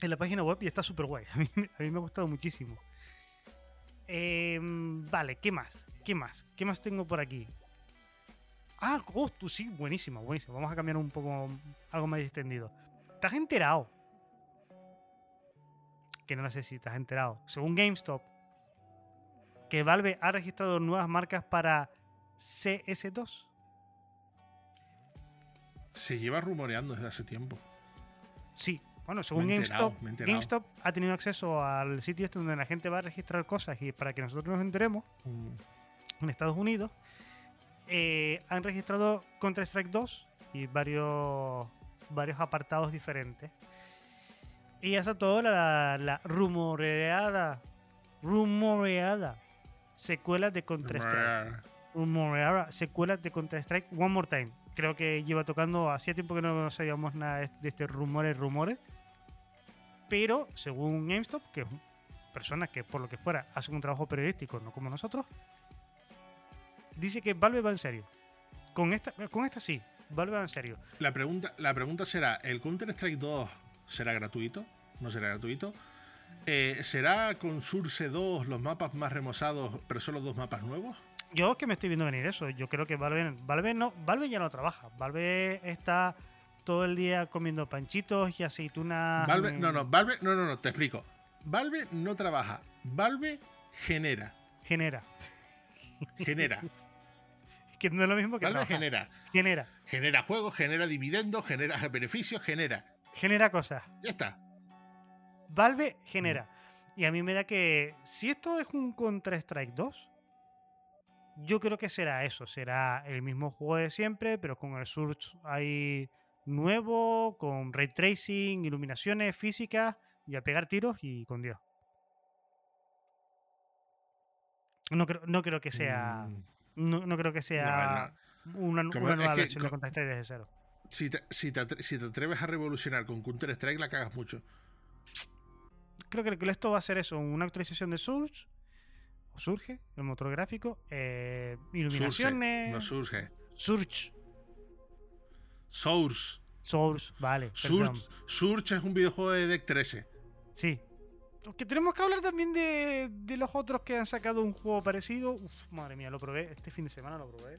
en la página web y está súper guay. *laughs* A mí, me ha gustado muchísimo. Em, vale, ¿qué más? ¿Qué más? ¿Qué más tengo por aquí? Ah, oh, tú sí, buenísimo, buenísimo. Vamos a cambiar un poco, algo más extendido. ¿Estás enterado? Que no sé si estás enterado. Según GameStop, que Valve ha registrado nuevas marcas para CS2. Se lleva rumoreando desde hace tiempo. Sí, bueno, según Me enterado, GameStop, me. GameStop ha tenido acceso al sitio este donde la gente va a registrar cosas y para que nosotros nos enteremos, Mm. en Estados Unidos, eh, han registrado Counter-Strike 2 y varios, varios apartados diferentes. Y ya todo la, la rumoreada, rumoreada secuela de Counter-Strike. Rumoreada secuela de Counter-Strike One More Time. Creo que lleva tocando, hacía tiempo que no sabíamos nada de este rumores, rumores. Pero, según GameStop, que es personas que por lo que fuera hacen un trabajo periodístico, no como nosotros, dice que Valve va en serio. Con esta, con esta sí, Valve va en serio. La pregunta, la pregunta será: ¿el Counter-Strike 2 será gratuito? ¿No será gratuito? Eh, ¿Será con Source 2 los mapas más remozados, pero solo dos mapas nuevos? Yo es que me estoy viendo venir eso. Yo creo que Valve, Valve no, Valve ya no trabaja. Valve está todo el día comiendo panchitos y aceitunas. Valve, no, no, Valve, no, no, no, te explico. Valve no trabaja, Valve genera, Genera. genera. *laughs* Que no es lo mismo que Valve genera, Genera. genera juegos, genera dividendos, genera beneficios, genera. Genera cosas. Ya está. Valve genera. Y a mí me da que si esto es un Counter-Strike 2, yo creo que será eso. Será el mismo juego de siempre, pero con el Surge ahí nuevo, con ray tracing, iluminaciones físicas y a pegar tiros y con Dios. No creo, no creo que sea. Mm, No, no creo que sea una, nueva versión de co- Counter-Strike desde cero. Si te, si, te si te atreves a revolucionar con Counter-Strike, la cagas mucho. creo que esto va a ser eso, una actualización de Surge, Surge, el motor gráfico, eh, Surge, iluminaciones, no surge. Surge, Source. Source, vale. Surge, Surge es un videojuego de Deck 13. sí. Que tenemos que hablar también de, de los otros que han sacado un juego parecido. Uf, madre mía, lo probé, este fin de semana lo probé.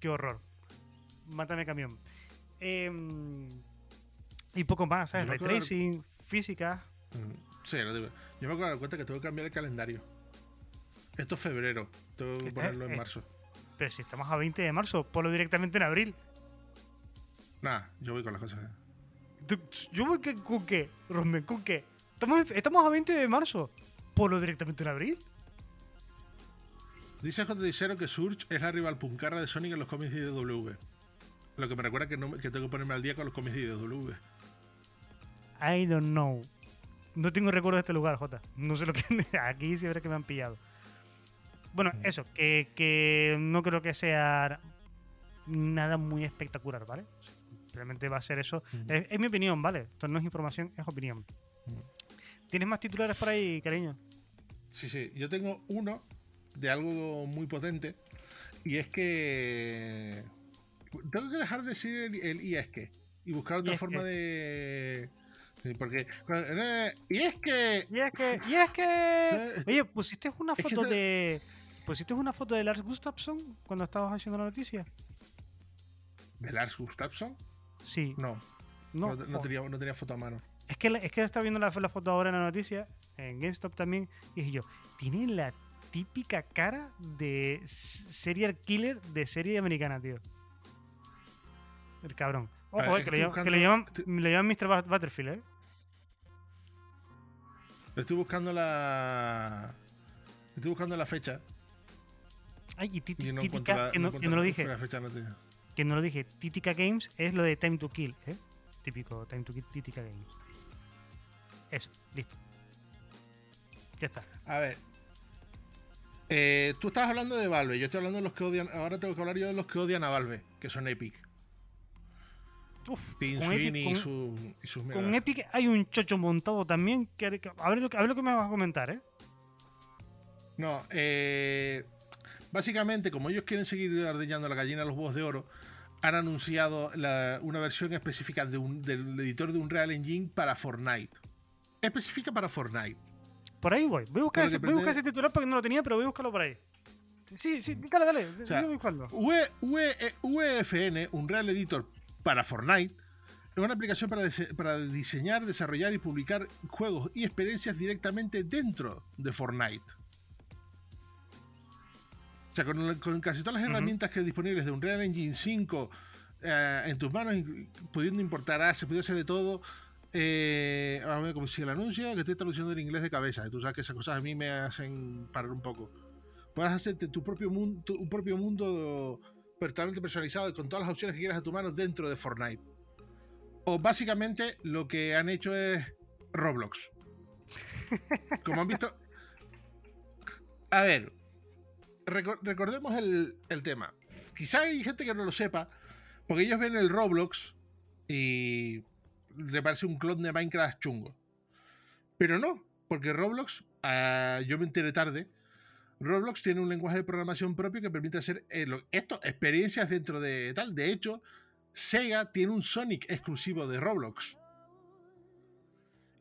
Qué horror. Mátame camión. Em, y poco más, ¿sabes? Ray tracing, física. Mm, Sí, lo digo. Yo me acuerdo de cuenta que tengo que cambiar el calendario. Esto es febrero. Tengo que Está- ponerlo en marzo. Pero si estamos a 20 de marzo, ponlo directamente en abril. Nada, yo voy con las cosas. ¿Yo voy que- con qué? Rosmen, ¿con qué? Estamos, estamos a 20 de marzo. Ponlo directamente en abril. Dice J. Dicero que Surge es la rival puncarra de Sonic en los cómics de IDW. Lo que me recuerda que, no, que tengo que ponerme al día con los cómics de IDW. I don't know. No tengo recuerdo de este lugar, Jota. No sé lo que. *laughs* Aquí sí veré que me han pillado. Bueno, Mm. eso, que, que no creo que sea nada muy espectacular, ¿vale? Realmente va a ser eso. Mm. Es, es mi opinión, ¿vale? Esto no es información, es opinión. Mm. ¿Tienes más titulares por ahí, cariño? Sí, sí. Yo tengo uno de algo muy potente. Y es que. Tengo que dejar de decir el, el y es que. Y buscar otra Y forma que. de. Sí, porque. eh, y es que. Y es que, y es que. *laughs* Oye, pusiste una Es que foto de. ¿Pusiste una foto de Lars Gustafsson cuando estabas haciendo la noticia? ¿De Lars Gustafsson? Sí. No. No, No, tenía, no tenía foto a mano. Es que, es que estaba viendo la, la foto ahora en la noticia, en GameStop también, y dije yo, tiene la típica cara de serial killer de serie americana, tío. El cabrón. Ojo, ver, que, le estoy llaman, que le llaman, buscando- le llaman Mr. Butterfield, ¿eh? Estoy buscando la. Estoy buscando la fecha. Ay, y Titi- Y no la, que, no, encuentro que no lo dije, fecha que no lo dije. Titica Games es lo de Time to Kill, ¿eh? Típico Time to Kill, Titica Games. Eso, listo. Ya está. A ver. Eh, tú estabas hablando de Valve, yo estoy hablando de los que odian. Ahora tengo que hablar yo de los que odian a Valve, que son Epic. Uf, con Epic- y, su, y sus Con. Epic hay un chocho montado también. Que, a, ver lo, que- a ver lo que me vas a comentar, ¿eh? No, eh, básicamente, como ellos quieren seguir ordeñando la gallina a los huevos de oro, han anunciado la- una versión específica de un- del editor de Unreal Engine para Fortnite. Específica para Fortnite. Por ahí voy. Voy a buscar, ese, que voy a buscar pretende- ese titular porque no lo tenía, pero voy a buscarlo por ahí. Sí, sí, dale, dale. O sea, voy. UE UE UEFN, un Real Editor para Fortnite, es una aplicación para, dise- para diseñar, desarrollar y publicar juegos y experiencias directamente dentro de Fortnite. O sea, con, con casi todas las herramientas que disponibles de Unreal Engine 5 eh, en tus manos, y pudiendo importar assets, pudiendo hacer de todo. Eh, a ver cómo sigue el anuncio, que estoy traduciendo en inglés de cabeza. Tú sabes que esas cosas a mí me hacen parar un poco. Puedes hacerte tu propio mundo, tu- un propio mundo totalmente personalizado y con todas las opciones que quieras a tu mano dentro de Fortnite. O básicamente lo que han hecho es Roblox. *laughs* Como han visto. A ver, reco- recordemos el, el tema. Quizá hay gente que no lo sepa, porque ellos ven el Roblox y le parece un clon de Minecraft chungo. Pero no, porque Roblox, ah, yo me enteré tarde, Roblox tiene un lenguaje de programación propio que permite hacer eh, lo- esto, experiencias dentro de tal. De hecho, Sega tiene un Sonic exclusivo de Roblox.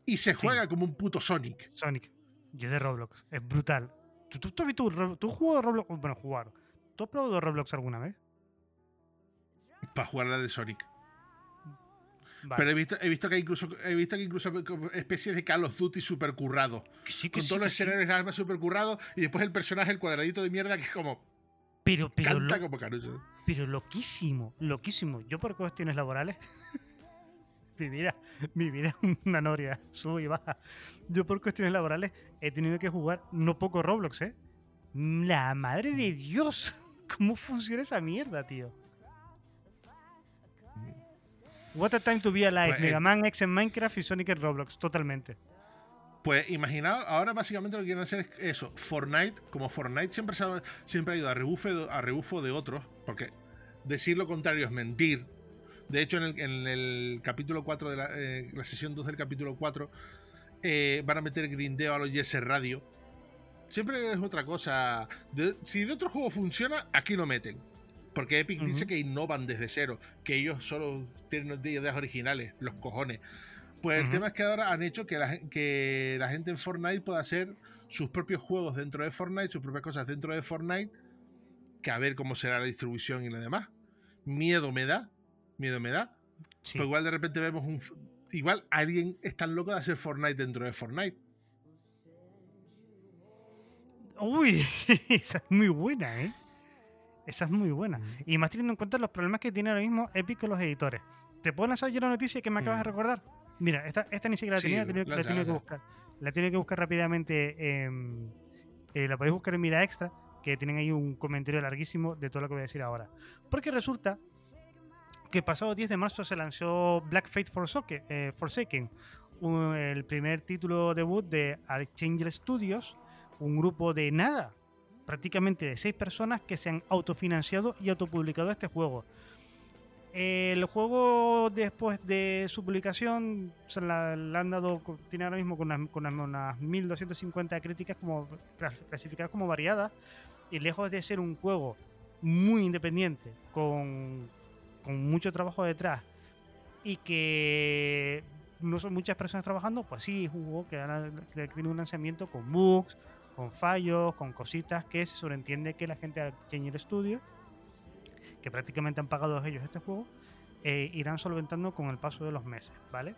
Y se juega como un puto Sonic. Sonic. Y es de Roblox. Es brutal. ¿Tú, tú, tú ¿tú has jugado Roblox? Bueno, jugar. ¿Tú has probado Roblox alguna vez? Para jugar la de Sonic. Vale. Pero he visto, he visto que incluso, he visto que incluso especies de Call of Duty super currado. Que sí, Con sí, todos los escenarios de armas super currado. Y después el personaje, el cuadradito de mierda, que es como. Pero, pero, canta lo- como caruso. pero loquísimo, loquísimo. Yo por cuestiones laborales. *laughs* mi vida, mi vida es una noria, sube y baja. Yo por cuestiones laborales he tenido que jugar no poco Roblox, ¿eh? La madre de Dios. *laughs* ¿Cómo funciona esa mierda, tío? What a time to be alive. Pues, eh, Mega Man X en Minecraft y Sonic en Roblox, totalmente. Pues imaginaos, ahora básicamente lo que quieren hacer es eso. Fortnite, como Fortnite siempre, se ha, siempre ha ido a rebufo, de, a rebufo de otros, porque decir lo contrario es mentir. De hecho, en el, en el capítulo 4 de la, eh, la sesión 2 del capítulo 4, eh, van a meter grindeo a los Yes Radio. Siempre es otra cosa. De- si de otro juego funciona, aquí lo meten. Porque Epic dice que innovan desde cero, que ellos solo tienen ideas originales, los cojones. Pues el tema es que ahora han hecho que la, gen- que la gente en Fortnite pueda hacer sus propios juegos dentro de Fortnite, sus propias cosas dentro de Fortnite, que a ver cómo será la distribución y lo demás. Miedo me da, miedo me da. Sí. Pues igual de repente vemos un... Igual alguien es tan loco de hacer Fortnite dentro de Fortnite. Uy, *laughs* esa es muy buena, ¿eh? Esa es muy buena. Y más teniendo en cuenta los problemas que tiene ahora mismo Epic con los editores. ¿Te puedo lanzar yo una noticia que me acabas de recordar? Mira, esta, esta ni siquiera la Sí, tenía, la la tenido que buscar. La tenido que buscar rápidamente. em, eh, la podéis buscar en Mira Extra, que tienen ahí un comentario larguísimo de todo lo que voy a decir ahora. Porque resulta que pasado 10 de marzo se lanzó Black Fate eh, Forsaken, un- el primer título debut de Archangel Studios, un grupo de nada, prácticamente de seis personas que se han autofinanciado y autopublicado este juego. El juego, después de su publicación, se la, han dado, tiene ahora mismo con unas, con unas- unas 1250 críticas como clas- clasificadas como variadas, y lejos de ser un juego muy independiente, con, con mucho trabajo detrás, y que no son muchas personas trabajando, pues sí, es que tiene un lanzamiento con bugs, con fallos, con cositas que se sobreentiende que la gente de Archangel Studio, que prácticamente han pagado ellos este juego, eh, irán solventando con el paso de los meses, ¿vale?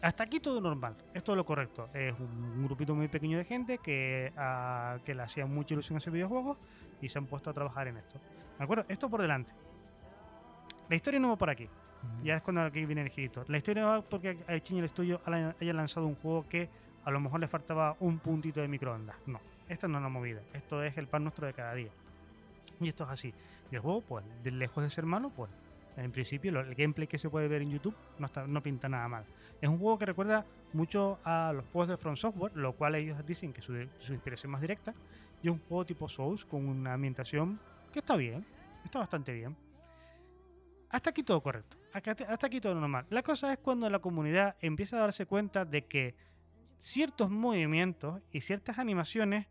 Hasta aquí todo normal, es todo lo correcto. Es un, grupito muy pequeño de gente que, ah, que le hacía mucha ilusión a ese videojuego y se han puesto a trabajar en esto. ¿De acuerdo? Esto por delante. La historia no va por aquí. Ya es cuando aquí viene el girito. La historia va porque el Chingel Studio haya haya lanzado un juego que a lo mejor le faltaba un puntito de microondas. No, esta no es la movida. Esto es el pan nuestro de cada día. Y esto es así. Y el juego, pues, lejos de ser malo, pues, en principio, el gameplay que se puede ver en YouTube no, está, no pinta nada mal. Es un juego que recuerda mucho a los juegos de From Software, lo cual ellos dicen que su, su inspiración más directa. Y es un juego tipo Souls con una ambientación que está bien, está bastante bien. Hasta aquí todo correcto. Hasta aquí todo normal. La cosa es cuando la comunidad empieza a darse cuenta de que ciertos movimientos y ciertas animaciones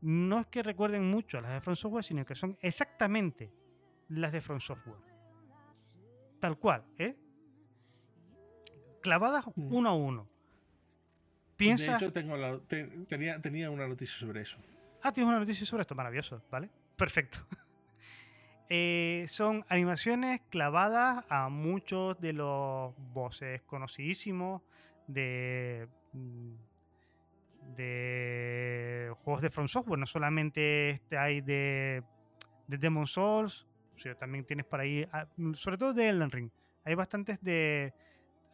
no es que recuerden mucho a las de From Software, sino que son exactamente las de From Software. Tal cual, ¿eh? Clavadas Mm. uno a uno. piensa... De hecho, tengo la- te- tenía, tenía una noticia sobre eso. Ah, tienes una noticia sobre esto, maravilloso, ¿vale? Perfecto. *laughs* Eh, son animaciones clavadas a muchos de los voces conocidísimos de, mm, de juegos de From Software. No solamente este hay de, de Demon Souls, sino también tienes por ahí, ah, sobre todo de Elden Ring. Hay bastantes de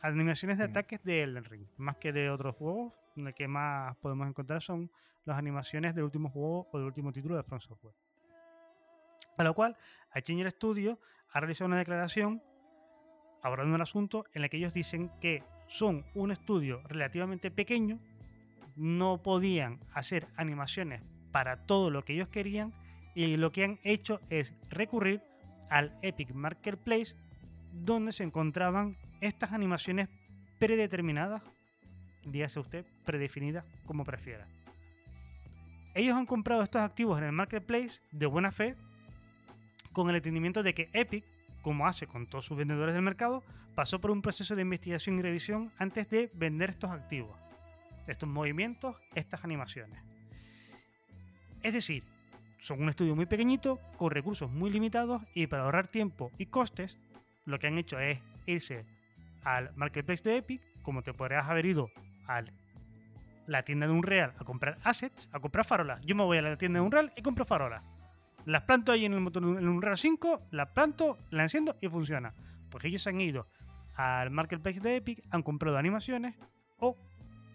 animaciones de ataques de Elden Ring, más que de otros juegos. Lo que más podemos encontrar son las animaciones del último juego o del último título de From Software. A lo cual, Achinger Studio ha realizado una declaración abordando el asunto en la que ellos dicen que son un estudio relativamente pequeño, no podían hacer animaciones para todo lo que ellos querían y lo que han hecho es recurrir al Epic Marketplace donde se encontraban estas animaciones predeterminadas, dígase usted, predefinidas como prefiera. Ellos han comprado estos activos en el marketplace de buena fe con el entendimiento de que Epic, como hace con todos sus vendedores del mercado, pasó por un proceso de investigación y revisión antes de vender estos activos, estos movimientos, estas animaciones. Es decir, son un estudio muy pequeñito, con recursos muy limitados y para ahorrar tiempo y costes, lo que han hecho es irse al marketplace de Epic, como te podrías haber ido a la tienda de Unreal a comprar assets, a comprar farolas. Yo me voy a la tienda de Unreal y compro farolas. Las planto ahí en el motor en Unreal 5, las planto, las enciendo y funciona. Pues ellos han ido al marketplace de Epic, han comprado animaciones o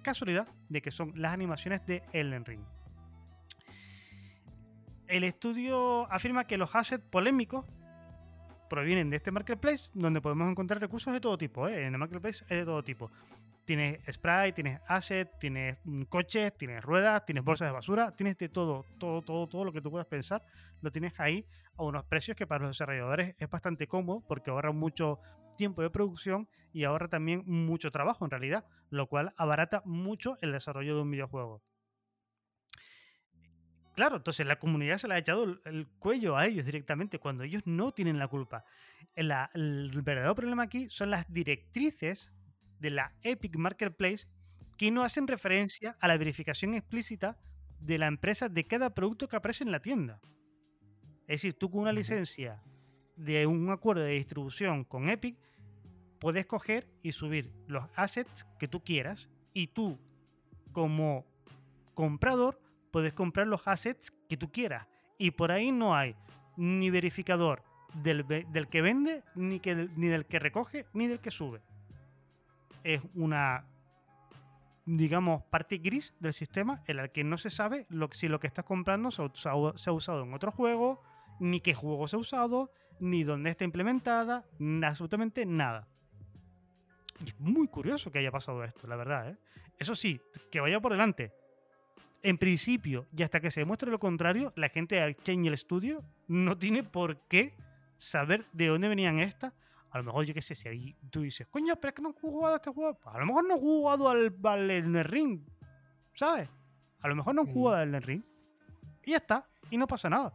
casualidad de que son las animaciones de Elden Ring. El estudio afirma que los assets polémicos provienen de este marketplace donde podemos encontrar recursos de todo tipo. ¿eh? En el marketplace hay de todo tipo. Tienes spray, tienes asset, tienes mm, coches, tienes ruedas, tienes bolsas de basura, tienes de todo, todo, todo, todo lo que tú puedas pensar, lo tienes ahí a unos precios que para los desarrolladores es bastante cómodo porque ahorra mucho tiempo de producción y ahorra también mucho trabajo en realidad, lo cual abarata mucho el desarrollo de un videojuego. Claro, entonces la comunidad se le ha echado el, el cuello a ellos directamente cuando ellos no tienen la culpa. El verdadero problema aquí son las directrices de la Epic Marketplace que no hacen referencia a la verificación explícita de la empresa de cada producto que aparece en la tienda. Es decir, tú con una licencia de un acuerdo de distribución con Epic, puedes coger y subir los assets que tú quieras y tú, como comprador, puedes comprar los assets que tú quieras. Y por ahí no hay ni verificador del, del que vende, ni, que, ni del que recoge, ni del que sube. Es una, digamos, parte gris del sistema en la que no se sabe lo, si lo que estás comprando se ha, usado- en otro juego, ni qué juego se ha usado, ni dónde está implementada, absolutamente nada. Y es muy curioso que haya pasado esto, la verdad. ¿eh? Eso sí, que vaya por delante. En principio, y hasta que se demuestre lo contrario, la gente de Arcane Studio no tiene por qué saber de dónde venían estas. A lo mejor, yo qué sé, si ahí tú dices, coño, pero es que no he jugado a este juego. Pues a lo mejor no he jugado al, al Elden Ring, ¿sabes? A lo mejor no he Mm. jugado al Elden Ring. Y ya está, y no pasa nada.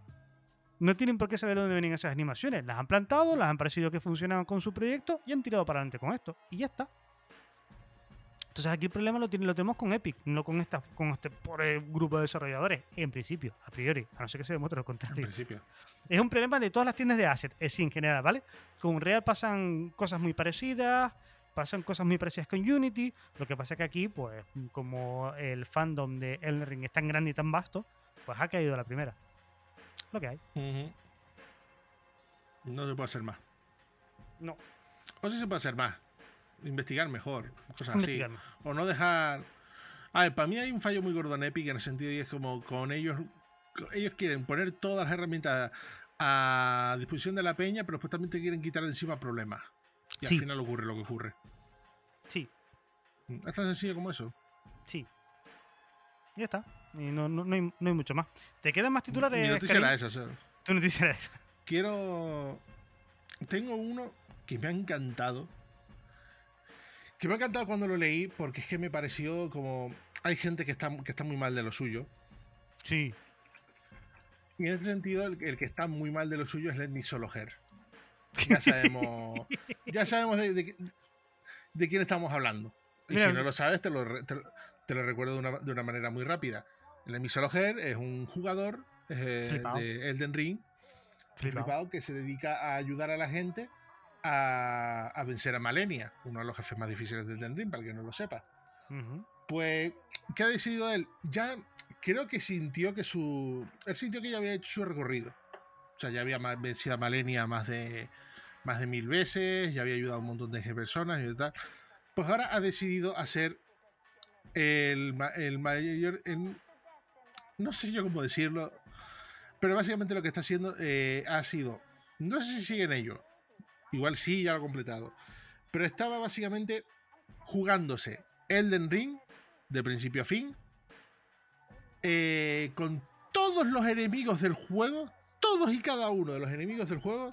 No tienen por qué saber de dónde venían esas animaciones. Las han plantado, las han parecido que funcionaban con su proyecto y han tirado para adelante con esto. Y ya está. Entonces aquí el problema lo, tiene- lo tenemos con Epic, no con, esta, con este pobre grupo de desarrolladores. En principio, a priori, a no ser que se demuestre lo En contrario. principio. Es un problema de todas las tiendas de asset, es en general, ¿vale? Con Real pasan cosas muy parecidas, pasan cosas muy parecidas con Unity. Lo que pasa es que aquí, pues, como el fandom de Elden Ring es tan grande y tan vasto, pues ha caído la primera. Lo que hay. Ujú. No se puede hacer más. No, O sí se puede hacer más. Investigar mejor. Cosas investigar así. O no dejar. A ver, para mí hay un fallo muy gordo en Epic en el sentido y es como con ellos. Ellos quieren poner todas las herramientas a disposición de la peña, pero después también te quieren quitar de encima problemas. Y Sí. al final ocurre lo que ocurre. Sí, Es tan sencillo como eso. sí. Y ya está. Y no, no, no hay, no hay mucho más. ¿Te quedan más titulares? Mi noticia era esa. Tu noticia era esa. quiero. Tengo uno que me ha encantado. Que me ha encantado cuando lo leí porque es que me pareció como. Hay gente que está, que está muy mal de lo suyo. Sí. Y en ese sentido, el, el que está muy mal de lo suyo es Let Me Solo Her. *laughs* Ya sabemos. ya sabemos de, de- de quién estamos hablando. Y Mira, si no lo sabes, te lo, te, lo- te lo recuerdo de una, de una manera muy rápida. El Emisologer es un jugador eh, de Elden Ring flipado que se dedica a ayudar a la gente a, a vencer a Malenia, uno de los jefes más difíciles de Ring, para el que no lo sepa. Pues, ¿qué ha decidido él? Ya creo que sintió que su. Él sintió que ya había hecho su recorrido. O sea, ya había vencido a Malenia más de, más de mil veces, ya había ayudado a un montón de personas y tal. Pues ahora ha decidido hacer el, el mayor. el- no sé yo cómo decirlo, pero básicamente lo que está haciendo eh, ha sido. No sé si sigue en ello. Igual sí, ya lo ha completado. Pero estaba básicamente jugándose Elden Ring de principio a fin. eh, con todos los enemigos del juego, todos y cada uno de los enemigos del juego,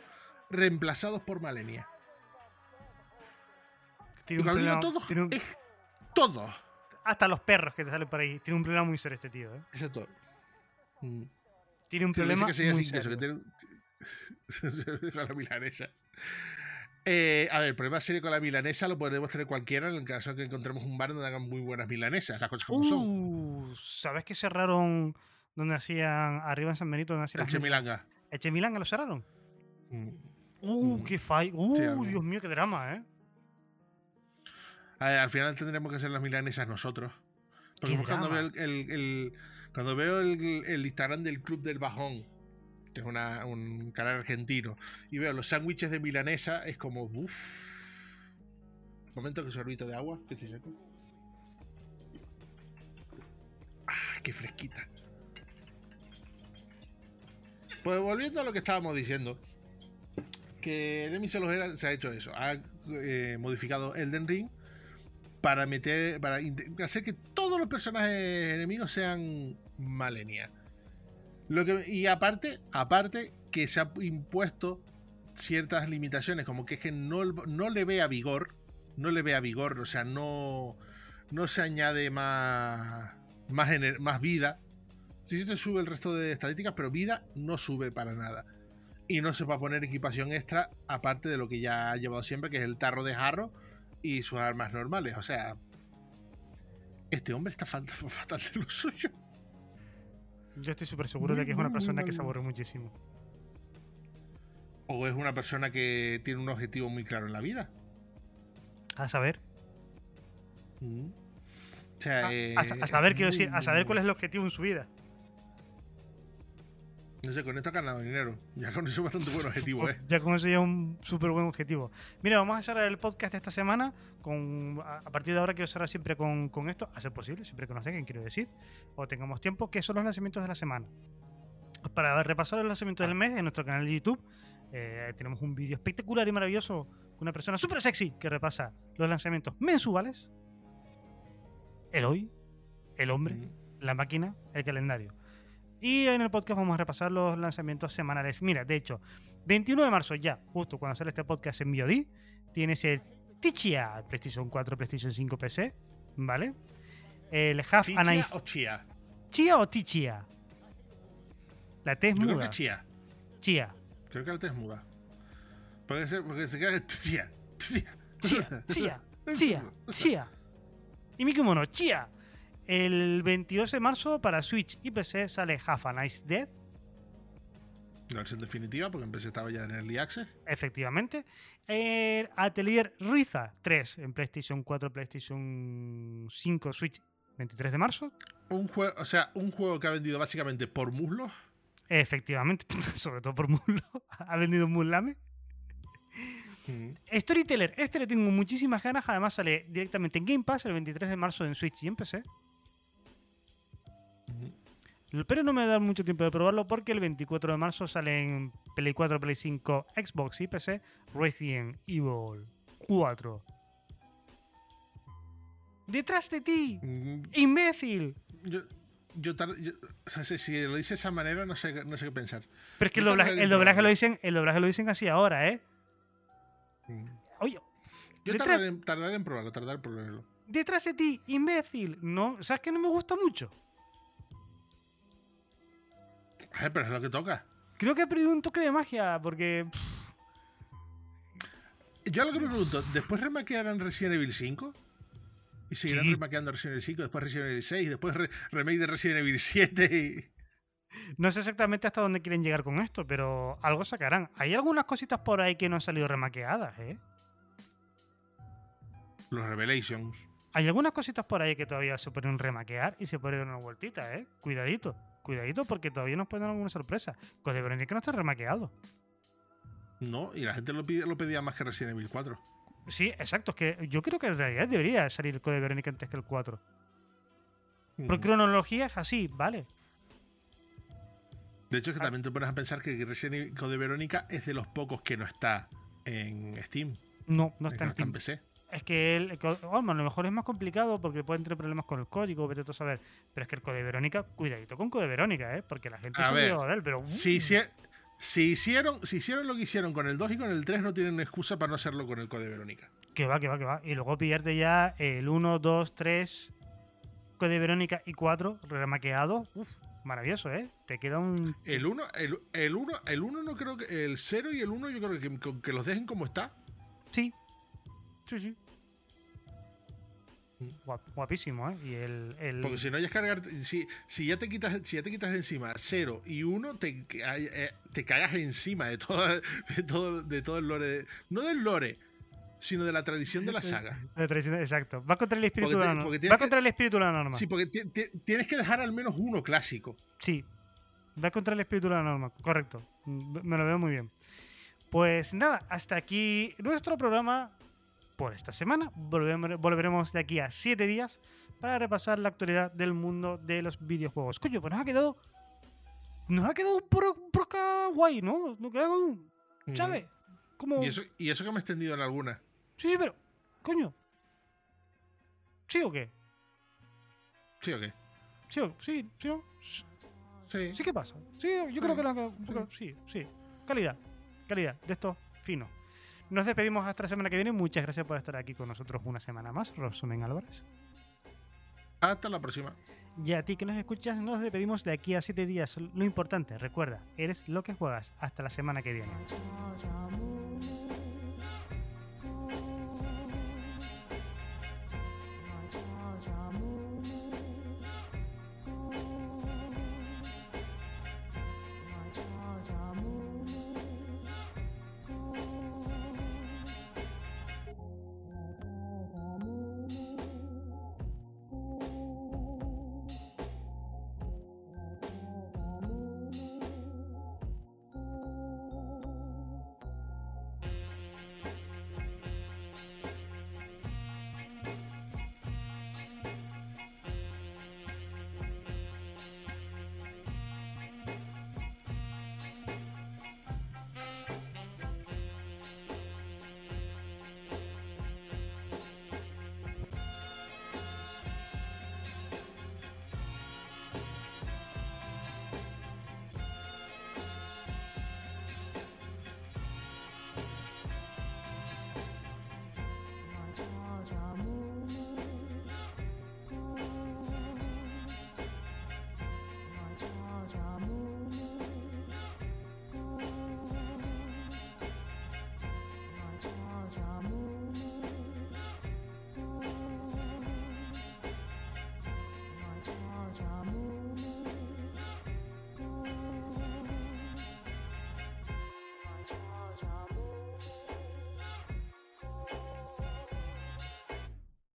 reemplazados por Malenia. Tiene Y un cuando digo problema- todos, tiene un- es todos. Hasta los perros que te salen por ahí. Tiene un problema muy serio este tío, ¿eh? Exacto. Mm. Tiene un problema muy serio. que *laughs* con la milanesa. Eh, a ver, el problema serio con la milanesa lo podemos tener cualquiera en el caso de que encontremos un bar donde hagan muy buenas milanesas, las cosas como son. Uh, ¿Sabes que cerraron donde hacían arriba en San Benito? Donde hacían El chemilanga. ¿El Chemilanga lo cerraron? Mm. Uh, Mm. qué fallo. Uh, Sí. Dios mío, qué drama, ¿eh? A ver, al final tendremos que hacer las milanesas nosotros. Porque cuando veo drama. el, el- el- cuando veo el, el Instagram del Club del Bajón, es una- un canal argentino, y veo los sándwiches de milanesa, es como, uff. Momento que sorbito de agua, que estoy seco. Ah, qué fresquita. Pues volviendo a lo que estábamos diciendo, que el Emisologer se ha hecho eso, ha eh, modificado Elden Ring para meter, para hacer que todos los personajes enemigos sean Malenia. Lo que, y aparte, aparte que se ha impuesto ciertas limitaciones, como que es que no, no le vea vigor, no le vea vigor, o sea, no, no se añade más, más, más vida. Sí se te sube el resto de estadísticas, pero vida no sube para nada. Y no se va a poner equipación extra, aparte de lo que ya ha llevado siempre, que es el tarro de jarro y sus armas normales. O sea, este hombre está fatal *laughs* de lo suyo. Yo estoy súper seguro de que es una persona que se aburre muchísimo. O es una persona que tiene un objetivo muy claro en la vida. A saber. Mm. O sea, A, eh, a a saber, quiero decir, a saber cuál es el objetivo en su vida. No sé, con esto ha ganado dinero. Ya con eso es bastante buen objetivo, *laughs* ¿eh? Ya con eso ya es un súper buen objetivo. Mira, vamos a cerrar el podcast esta semana. Con, a, a partir de ahora quiero cerrar siempre con, con esto, a ser posible, siempre que nos dejen, quiero decir, o tengamos tiempo, que son los lanzamientos de la semana. Para repasar los lanzamientos del mes en nuestro canal de YouTube, eh, tenemos un vídeo espectacular y maravilloso con una persona súper sexy que repasa los lanzamientos mensuales, el hoy, el hombre, Mm. la máquina, el calendario. Y en el podcast vamos a repasar los lanzamientos semanales. Mira, de hecho, 21 de marzo ya, justo cuando sale este podcast en VOD, tienes el Tichia, PlayStation 4, PlayStation 5, PC, ¿vale? El Half ¿Tichia o chía? Chia o Tichia. La T es Yo creo muda. que chía. Chia. Creo que la T es muda. Puede ser, porque se queda chía. Chía. *laughs* Chia, Chia, Chia, Chia. Y mi kimono, Chia. El 22 de marzo para Switch y PC sale Half a Nice Dead, La versión definitiva, porque empecé estaba ya en Early Access. efectivamente. El Atelier Riza 3 en PlayStation 4, PlayStation 5, Switch, 23 de marzo. Un juego, o sea, un juego que ha vendido básicamente por muslos. Efectivamente, *laughs* sobre todo por Mulo. ha vendido un Mulame. Storyteller, este le tengo muchísimas ganas. Además, sale directamente en Game Pass el 23 de marzo en Switch y en PC. Pero no me da mucho tiempo de probarlo porque el 24 de marzo sale en Play 4, Play 5, Xbox y PC Resident Evil 4. ¡Detrás de ti! Mm, ¡Imbécil! Yo, yo, tar- yo- o sea, si, si lo dice de esa manera, no sé, no sé qué pensar. Pero es que el doblaje, el lo dicen, el doblaje lo dicen así ahora, ¿eh? Mm. Oye, Yo tardaré, en- tardaré en probarlo, tardaré en probarlo. detrás de ti, imbécil. No, ¿sabes que no me gusta mucho? Ay, pero es lo que toca. Creo que ha perdido un toque de magia porque pff, Yo lo que me pregunto, ¿después remakearán Resident Evil 5? Y seguirán Sí. remakeando Resident Evil 5, después Resident Evil 6, después re- remake de Resident Evil 7 y... No sé exactamente hasta dónde quieren llegar con esto, pero algo sacarán. Hay algunas cositas por ahí que no han salido remaqueadas, ¿eh? Los Revelations. Hay algunas cositas por ahí que todavía se pueden remaquear y se pueden dar una vueltita, ¿eh? Cuidadito, cuidadito porque todavía nos pueden dar alguna sorpresa. Code Verónica no está remaqueado. No, y la gente lo, pide- lo pedía más que Resident Evil 4. Sí, exacto, es que yo creo que en realidad debería salir el Code Verónica antes que el 4. Por Mm. cronología es así, vale. De hecho, es que Ah. también te pones a pensar que Resident Evil Code Verónica es de los pocos que no está en Steam. No, no es está en Steam. PC. Es que co- vamos, a lo mejor es más complicado porque pueden tener problemas con el código, vete tú a saber. Pero es que el Code Verónica, cuidadito con Code Verónica, ¿eh? Porque la gente A se ver, de él, pero... uh, Si, hicie- si hicieron, si hicieron lo que hicieron con el 2 y con el 3, no tienen excusa para no hacerlo con el Code Verónica. Que va, que va, que va. Y luego pillarte ya el 1, 2, 3, Code Verónica y 4 remaqueado. Uf, maravilloso, ¿eh? Te queda un... El 1, el, el 1, el 1 no creo que. El 0 y el 1 yo creo que, que los dejen como está. Sí. Sí, sí. Mm. Guap- guapísimo, ¿eh? Y el... el- Porque si no es cargar. Si, si ya te quitas, si ya te quitas de encima 0 y 1, te, eh, te cagas encima de todo, *laughs* de todo, de todo el lore. No del lore, sino de la tradición de la saga. tradición- exacto. Va contra el espíritu Porque de la norma. Va que- contra el espíritu de la norma. Sí, porque ti- ti- tienes que dejar al menos uno clásico. Sí, va contra el espíritu de la norma, correcto. Me lo veo muy bien. Pues nada, hasta aquí nuestro programa por esta semana. Volveremos de aquí a siete días para repasar la actualidad del mundo de los videojuegos. Coño, pues nos ha quedado. Nos ha quedado un pro- un proca guay, ¿no? Nos ha quedado un. ¿Sabes? Como. Y eso, y eso que me he extendido en alguna. Sí, pero. Coño. ¿Sí o qué? ¿Sí o qué? ¿Sí o sí? ¿Sí o Sí. Sí, ¿qué pasa? Sí, yo creo que la, sí, sí. Calidad, calidad, de esto fino. Nos despedimos hasta la semana que viene. Muchas gracias por estar aquí con nosotros una semana más. Rosumen Álvarez. Hasta la próxima. Y a ti que nos escuchas, nos despedimos de aquí a siete días. Lo importante, recuerda, eres lo que juegas. Hasta la semana que viene.